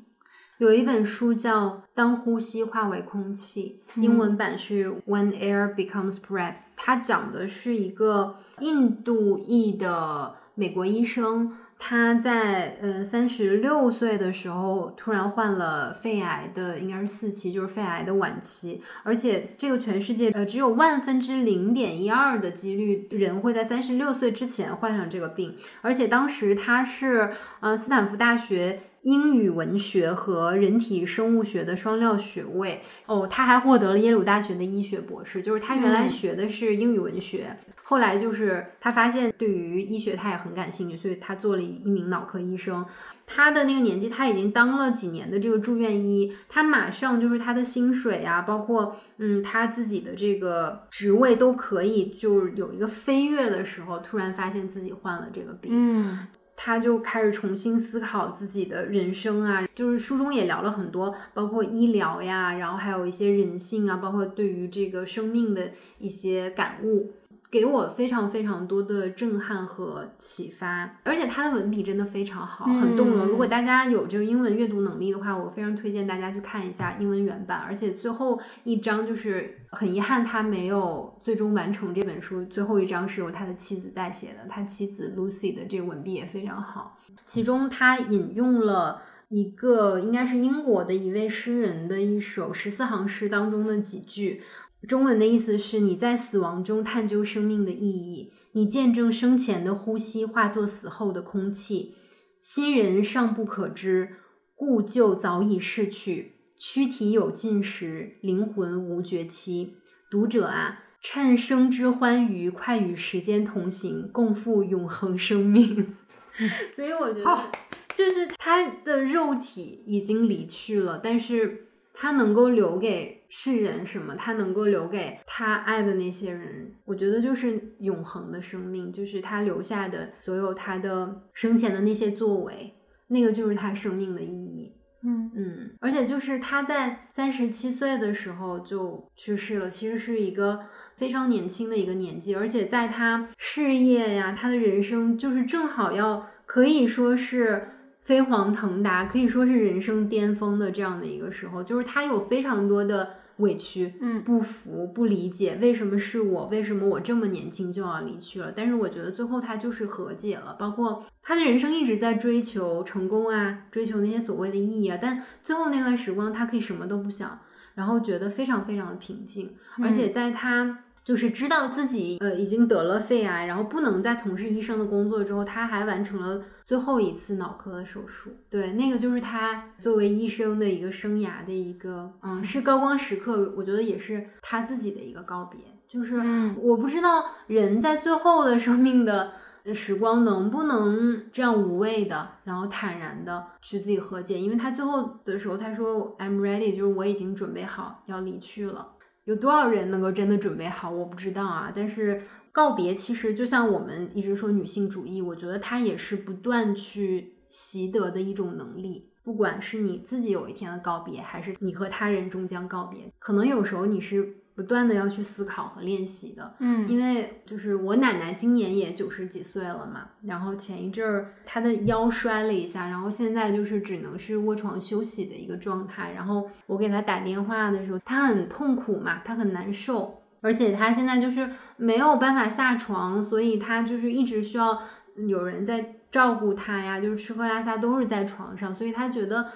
有一本书叫《当呼吸化为空气》，英文版是《When Air Becomes Breath》，它讲的是一个印度裔的。美国医生，他在呃三十六岁的时候突然患了肺癌的，应该是四期，就是肺癌的晚期。而且这个全世界呃只有万分之零点一二的几率人会在三十六岁之前患上这个病。而且当时他是呃斯坦福大学英语文学和人体生物学的双料学位哦，他还获得了耶鲁大学的医学博士。就是他原来学的是英语文学。后来就是他发现对于医学他也很感兴趣，所以他做了一名脑科医生。他的那个年纪他已经当了几年的这个住院医，他马上就是他的薪水啊，包括嗯他自己的这个职位都可以就是有一个飞跃的时候，突然发现自己患了这个病，嗯，他就开始重新思考自己的人生啊，就是书中也聊了很多，包括医疗呀，然后还有一些人性啊，包括对于这个生命的一些感悟。给我非常非常多的震撼和启发，而且他的文笔真的非常好，很动容。如果大家有这个英文阅读能力的话，我非常推荐大家去看一下英文原版。而且最后一章就是很遗憾，他没有最终完成这本书。最后一章是由他的妻子代写的，他妻子 Lucy 的这个文笔也非常好。其中他引用了一个应该是英国的一位诗人的一首十四行诗当中的几句。中文的意思是你在死亡中探究生命的意义，你见证生前的呼吸化作死后的空气，新人尚不可知，故旧早已逝去，躯体有尽时，灵魂无绝期。读者啊，趁生之欢愉，快与时间同行，共赴永恒生命。所以我觉得，就是他的肉体已经离去了，但是。他能够留给世人什么？他能够留给他爱的那些人，我觉得就是永恒的生命，就是他留下的所有他的生前的那些作为，那个就是他生命的意义。嗯嗯，而且就是他在三十七岁的时候就去世了，其实是一个非常年轻的一个年纪，而且在他事业呀，他的人生就是正好要可以说是。飞黄腾达可以说是人生巅峰的这样的一个时候，就是他有非常多的委屈，嗯，不服、不理解，为什么是我？为什么我这么年轻就要离去了？但是我觉得最后他就是和解了，包括他的人生一直在追求成功啊，追求那些所谓的意义啊，但最后那段时光他可以什么都不想，然后觉得非常非常的平静，而且在他就是知道自己呃已经得了肺癌，然后不能再从事医生的工作之后，他还完成了最后一次脑科的手术。对，那个就是他作为医生的一个生涯的一个，嗯，是高光时刻。我觉得也是他自己的一个告别。就是我不知道人在最后的生命的时光能不能这样无畏的，然后坦然的去自己和解，因为他最后的时候他说 I'm ready，就是我已经准备好要离去了。有多少人能够真的准备好？我不知道啊。但是告别其实就像我们一直说女性主义，我觉得它也是不断去习得的一种能力。不管是你自己有一天的告别，还是你和他人终将告别，可能有时候你是。不断的要去思考和练习的，嗯，因为就是我奶奶今年也九十几岁了嘛，然后前一阵儿她的腰摔了一下，然后现在就是只能是卧床休息的一个状态。然后我给她打电话的时候，她很痛苦嘛，她很难受，而且她现在就是没有办法下床，所以她就是一直需要有人在照顾她呀，就是吃喝拉撒都是在床上，所以她觉得。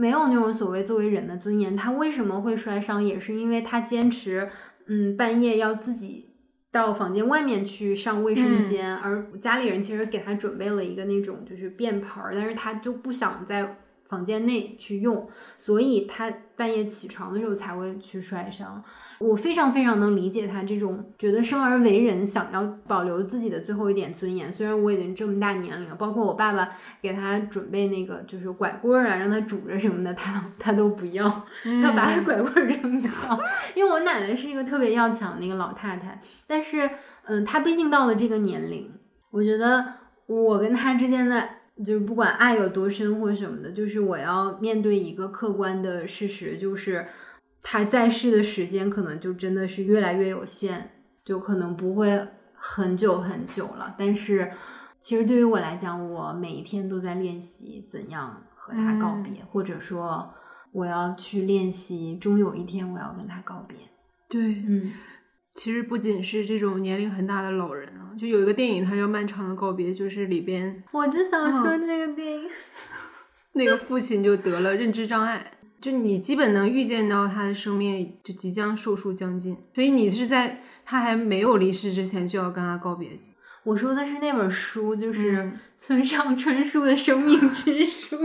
没有那种所谓作为人的尊严，他为什么会摔伤，也是因为他坚持，嗯，半夜要自己到房间外面去上卫生间，而家里人其实给他准备了一个那种就是便盆儿，但是他就不想在房间内去用，所以他半夜起床的时候才会去摔伤。我非常非常能理解他这种觉得生而为人想要保留自己的最后一点尊严。虽然我已经这么大年龄了，包括我爸爸给他准备那个就是拐棍儿啊，让他拄着什么的，他都他都不要，他把拐棍扔掉。因为我奶奶是一个特别要强的一个老太太，但是嗯，她毕竟到了这个年龄，我觉得我跟她之间的就是不管爱有多深或什么的，就是我要面对一个客观的事实，就是。他在世的时间可能就真的是越来越有限，就可能不会很久很久了。但是，其实对于我来讲，我每一天都在练习怎样和他告别，或者说我要去练习，终有一天我要跟他告别。对，嗯，其实不仅是这种年龄很大的老人啊，就有一个电影，它叫《漫长的告别》，就是里边，我就想说这个电影，那个父亲就得了认知障碍。就你基本能预见到他的生命就即将寿数将近，所以你是在他还没有离世之前就要跟他告别。我说的是那本书，就是村上春树的《生命之书》，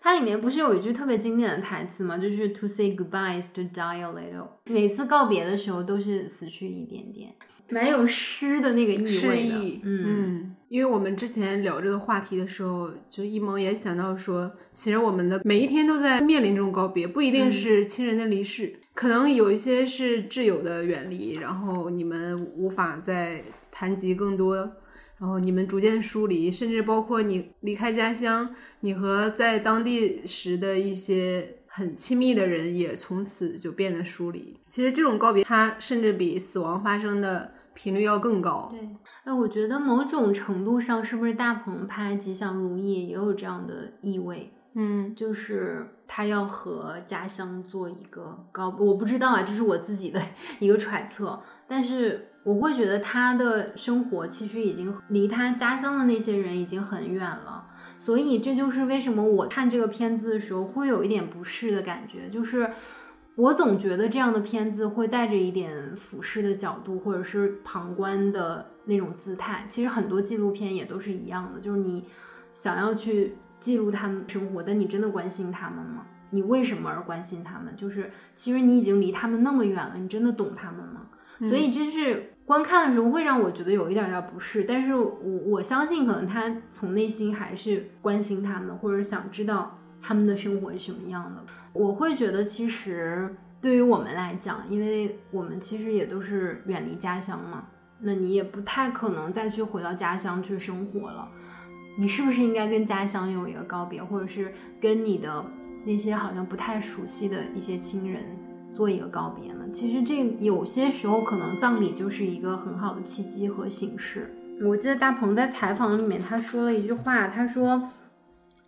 它里面不是有一句特别经典的台词吗？就是 “To say goodbye is to die a little”，每次告别的时候都是死去一点点。蛮有诗的那个意味的，嗯，因为我们之前聊这个话题的时候，就一萌也想到说，其实我们的每一天都在面临这种告别，不一定是亲人的离世，可能有一些是挚友的远离，然后你们无法再谈及更多，然后你们逐渐疏离，甚至包括你离开家乡，你和在当地时的一些很亲密的人也从此就变得疏离。其实这种告别，它甚至比死亡发生的。频率要更高。对，哎，我觉得某种程度上，是不是大鹏拍《吉祥如意》也有这样的意味？嗯，就是他要和家乡做一个告，我不知道啊，这是我自己的 一个揣测。但是我会觉得他的生活其实已经离他家乡的那些人已经很远了，所以这就是为什么我看这个片子的时候会有一点不适的感觉，就是。我总觉得这样的片子会带着一点俯视的角度，或者是旁观的那种姿态。其实很多纪录片也都是一样的，就是你想要去记录他们生活，但你真的关心他们吗？你为什么而关心他们？就是其实你已经离他们那么远了，你真的懂他们吗？所以这是观看的时候会让我觉得有一点点不适。但是我我相信，可能他从内心还是关心他们，或者想知道他们的生活是什么样的。我会觉得，其实对于我们来讲，因为我们其实也都是远离家乡嘛，那你也不太可能再去回到家乡去生活了。你是不是应该跟家乡有一个告别，或者是跟你的那些好像不太熟悉的一些亲人做一个告别？其实这有些时候可能葬礼就是一个很好的契机和形式。我记得大鹏在采访里面他说了一句话，他说。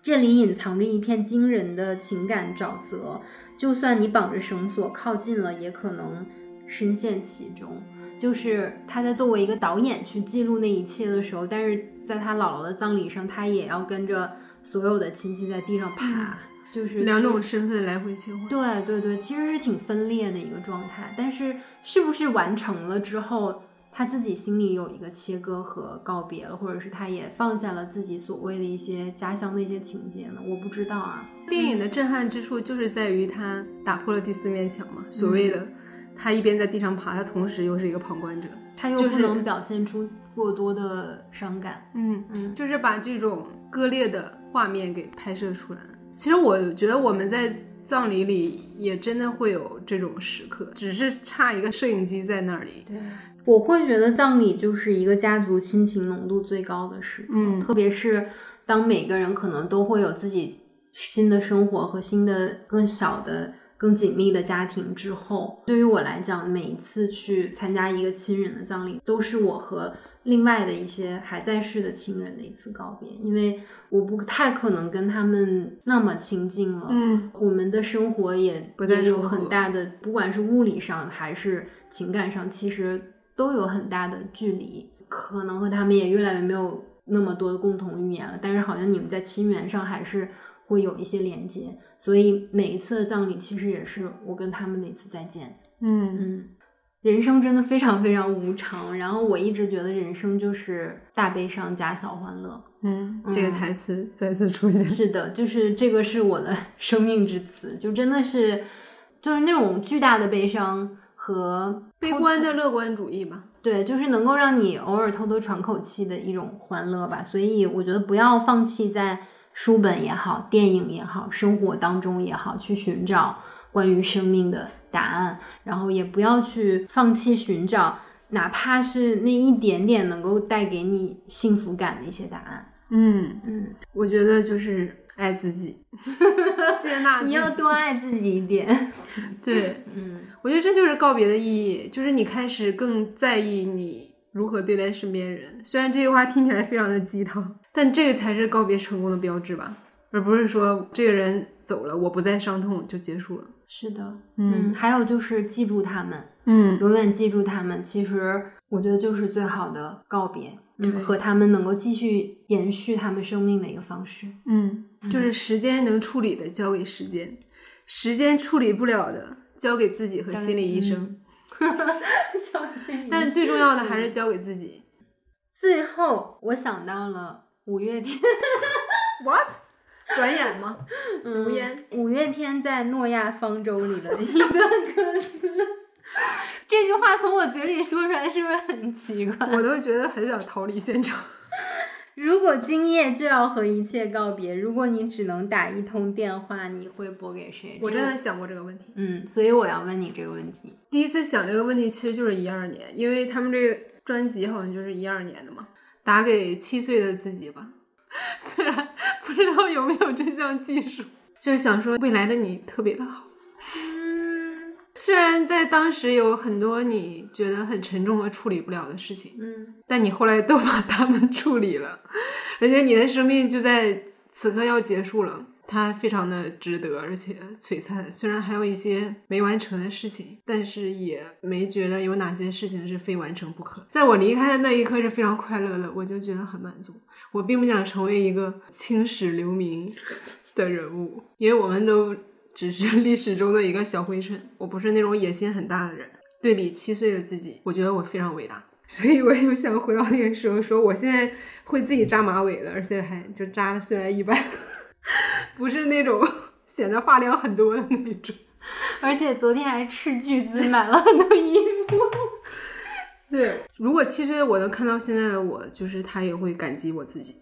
这里隐藏着一片惊人的情感沼泽，就算你绑着绳索靠近了，也可能深陷其中。就是他在作为一个导演去记录那一切的时候，但是在他姥姥的葬礼上，他也要跟着所有的亲戚在地上爬。就是两种身份来回切换。对对对，其实是挺分裂的一个状态。但是是不是完成了之后，他自己心里有一个切割和告别了，或者是他也放下了自己所谓的一些家乡的一些情节呢？我不知道啊。电影的震撼之处就是在于他打破了第四面墙嘛，所谓的他一边在地上爬，他同时又是一个旁观者。他又不能表现出过多的伤感。嗯嗯就是把这种割裂的画面给拍摄出来。其实我觉得我们在葬礼里也真的会有这种时刻，只是差一个摄影机在那里。对，我会觉得葬礼就是一个家族亲情浓度最高的时刻，嗯特别是当每个人可能都会有自己新的生活和新的更小的。更紧密的家庭之后，对于我来讲，每一次去参加一个亲人的葬礼，都是我和另外的一些还在世的亲人的一次告别，因为我不太可能跟他们那么亲近了。嗯，我们的生活也不再也有很大的，不管是物理上还是情感上，其实都有很大的距离。可能和他们也越来越没有那么多的共同语言了，但是好像你们在亲缘上还是会有一些连接，所以每一次的葬礼其实也是我跟他们的一次再见。嗯嗯，人生真的非常非常无常，然后我一直觉得人生就是大悲伤加小欢乐。嗯，这个台词再次出现。是的，就是这个是我的 生命之词，就真的是就是那种巨大的悲伤和悲观的乐观主义吧。对，就是能够让你偶尔偷偷喘口气的一种欢乐吧。所以我觉得不要放弃在书本也好、电影也好、生活当中也好，去寻找关于生命的答案，然后也不要去放弃寻找，哪怕是那一点点能够带给你幸福感的一些答案。嗯，嗯，我觉得就是爱自己，接纳。你要多爱自己一点。对，嗯。我觉得这就是告别的意义，就是你开始更在意你如何对待身边人。虽然这句话听起来非常的鸡汤，但这个才是告别成功的标志吧，而不是说这个人走了，我不再伤痛就结束了。是的，嗯还有就是记住他们，嗯永远记住他们。其实我觉得就是最好的告别，嗯，和他们能够继续延续他们生命的一个方式。嗯，就是时间能处理的交给时间，时间处理不了的交给自己和心理医生。但最重要的还是交给自己。最后，我想到了五月天，What？转眼吗？嗯无言。五月天在《诺亚方舟》里的一段歌词。这句话从我嘴里说出来，是不是很奇怪？我都觉得很想逃离现场。如果今夜就要和一切告别，如果你只能打一通电话，你会拨给谁？我真的想过这个问题。嗯，所以我要问你这个问题。第一次想这个问题其实就是一二年，因为他们这个专辑好像就是一二年的嘛。打给七岁的自己吧，虽然不知道有没有这项技术，就是想说未来的你特别的好。虽然在当时有很多你觉得很沉重和处理不了的事情，嗯但你后来都把它们处理了，而且你的生命就在此刻要结束了。它非常的值得，而且璀璨。虽然还有一些没完成的事情，但是也没觉得有哪些事情是非完成不可。在我离开的那一刻是非常快乐的，我就觉得很满足。我并不想成为一个青史留名的人物，因为我们都只是 历史中的一个小灰尘。我不是那种野心很大的人。对比七岁的自己，我觉得我非常伟大。所以我又想回到那个时候，说我现在会自己扎马尾了，而且还就扎的虽然一般，不是那种 显得发量很多的那种。而且昨天还斥巨资买了很多衣服。对，如果七岁我能看到现在的我，就是他也会感激我自己。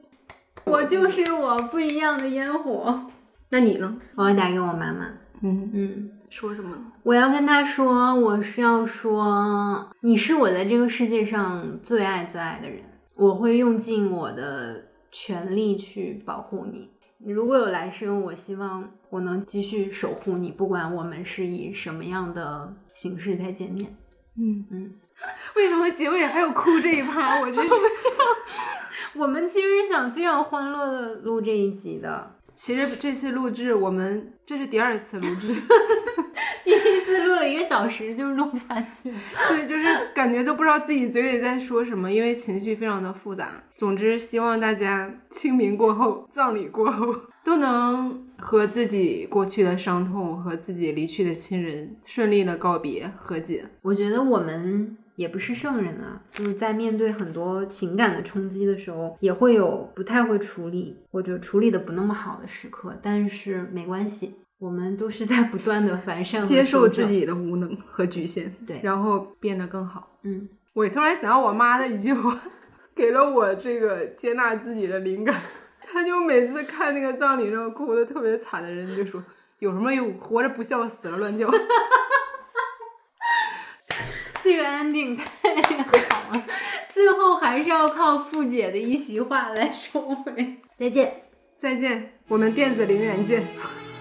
我就是我，不一样的烟火。那你呢？我要打给我妈妈。嗯，嗯，说什么呢？我要跟她说，我是要说，你是我在这个世界上最爱最爱的人，我会用尽我的全力去保护你。如果有来生，我希望我能继续守护你，不管我们是以什么样的形式再见面。嗯嗯，为什么结尾还有哭这一趴？我真是。我们其实是想非常欢乐的录这一集的，其实这次录制，我们这是第二次录制，第一次录了一个小时就录不下去。对，就是感觉都不知道自己嘴里在说什么，因为情绪非常的复杂。总之，希望大家清明过后，葬礼过后，都能和自己过去的伤痛和自己离去的亲人顺利的告别和解。我觉得我们也不是圣人啊，就是在面对很多情感的冲击的时候，也会有不太会处理或者处理的不那么好的时刻，但是没关系，我们都是在不断的完善接受自。己的无能和局限，对然后变得更好。嗯，我突然想到我妈的一句话，给了我这个接纳自己的灵感。她就每次看那个葬礼上哭的特别惨的人，就说有什么用，活着不孝，死了乱叫。这个 ending 太好了，最后还是要靠付姐的一席话来收尾。再见，再见，我们电子陵园见，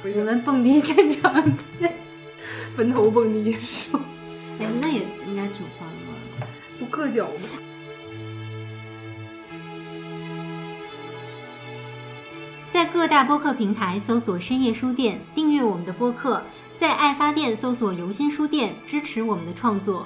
我们蹦迪现场见。坟头蹦迪手哎，那也应该挺欢乐的。不硌脚吗？在各大播客平台搜索“深夜书店”，订阅我们的播客；在爱发电搜索“游心书店”，支持我们的创作。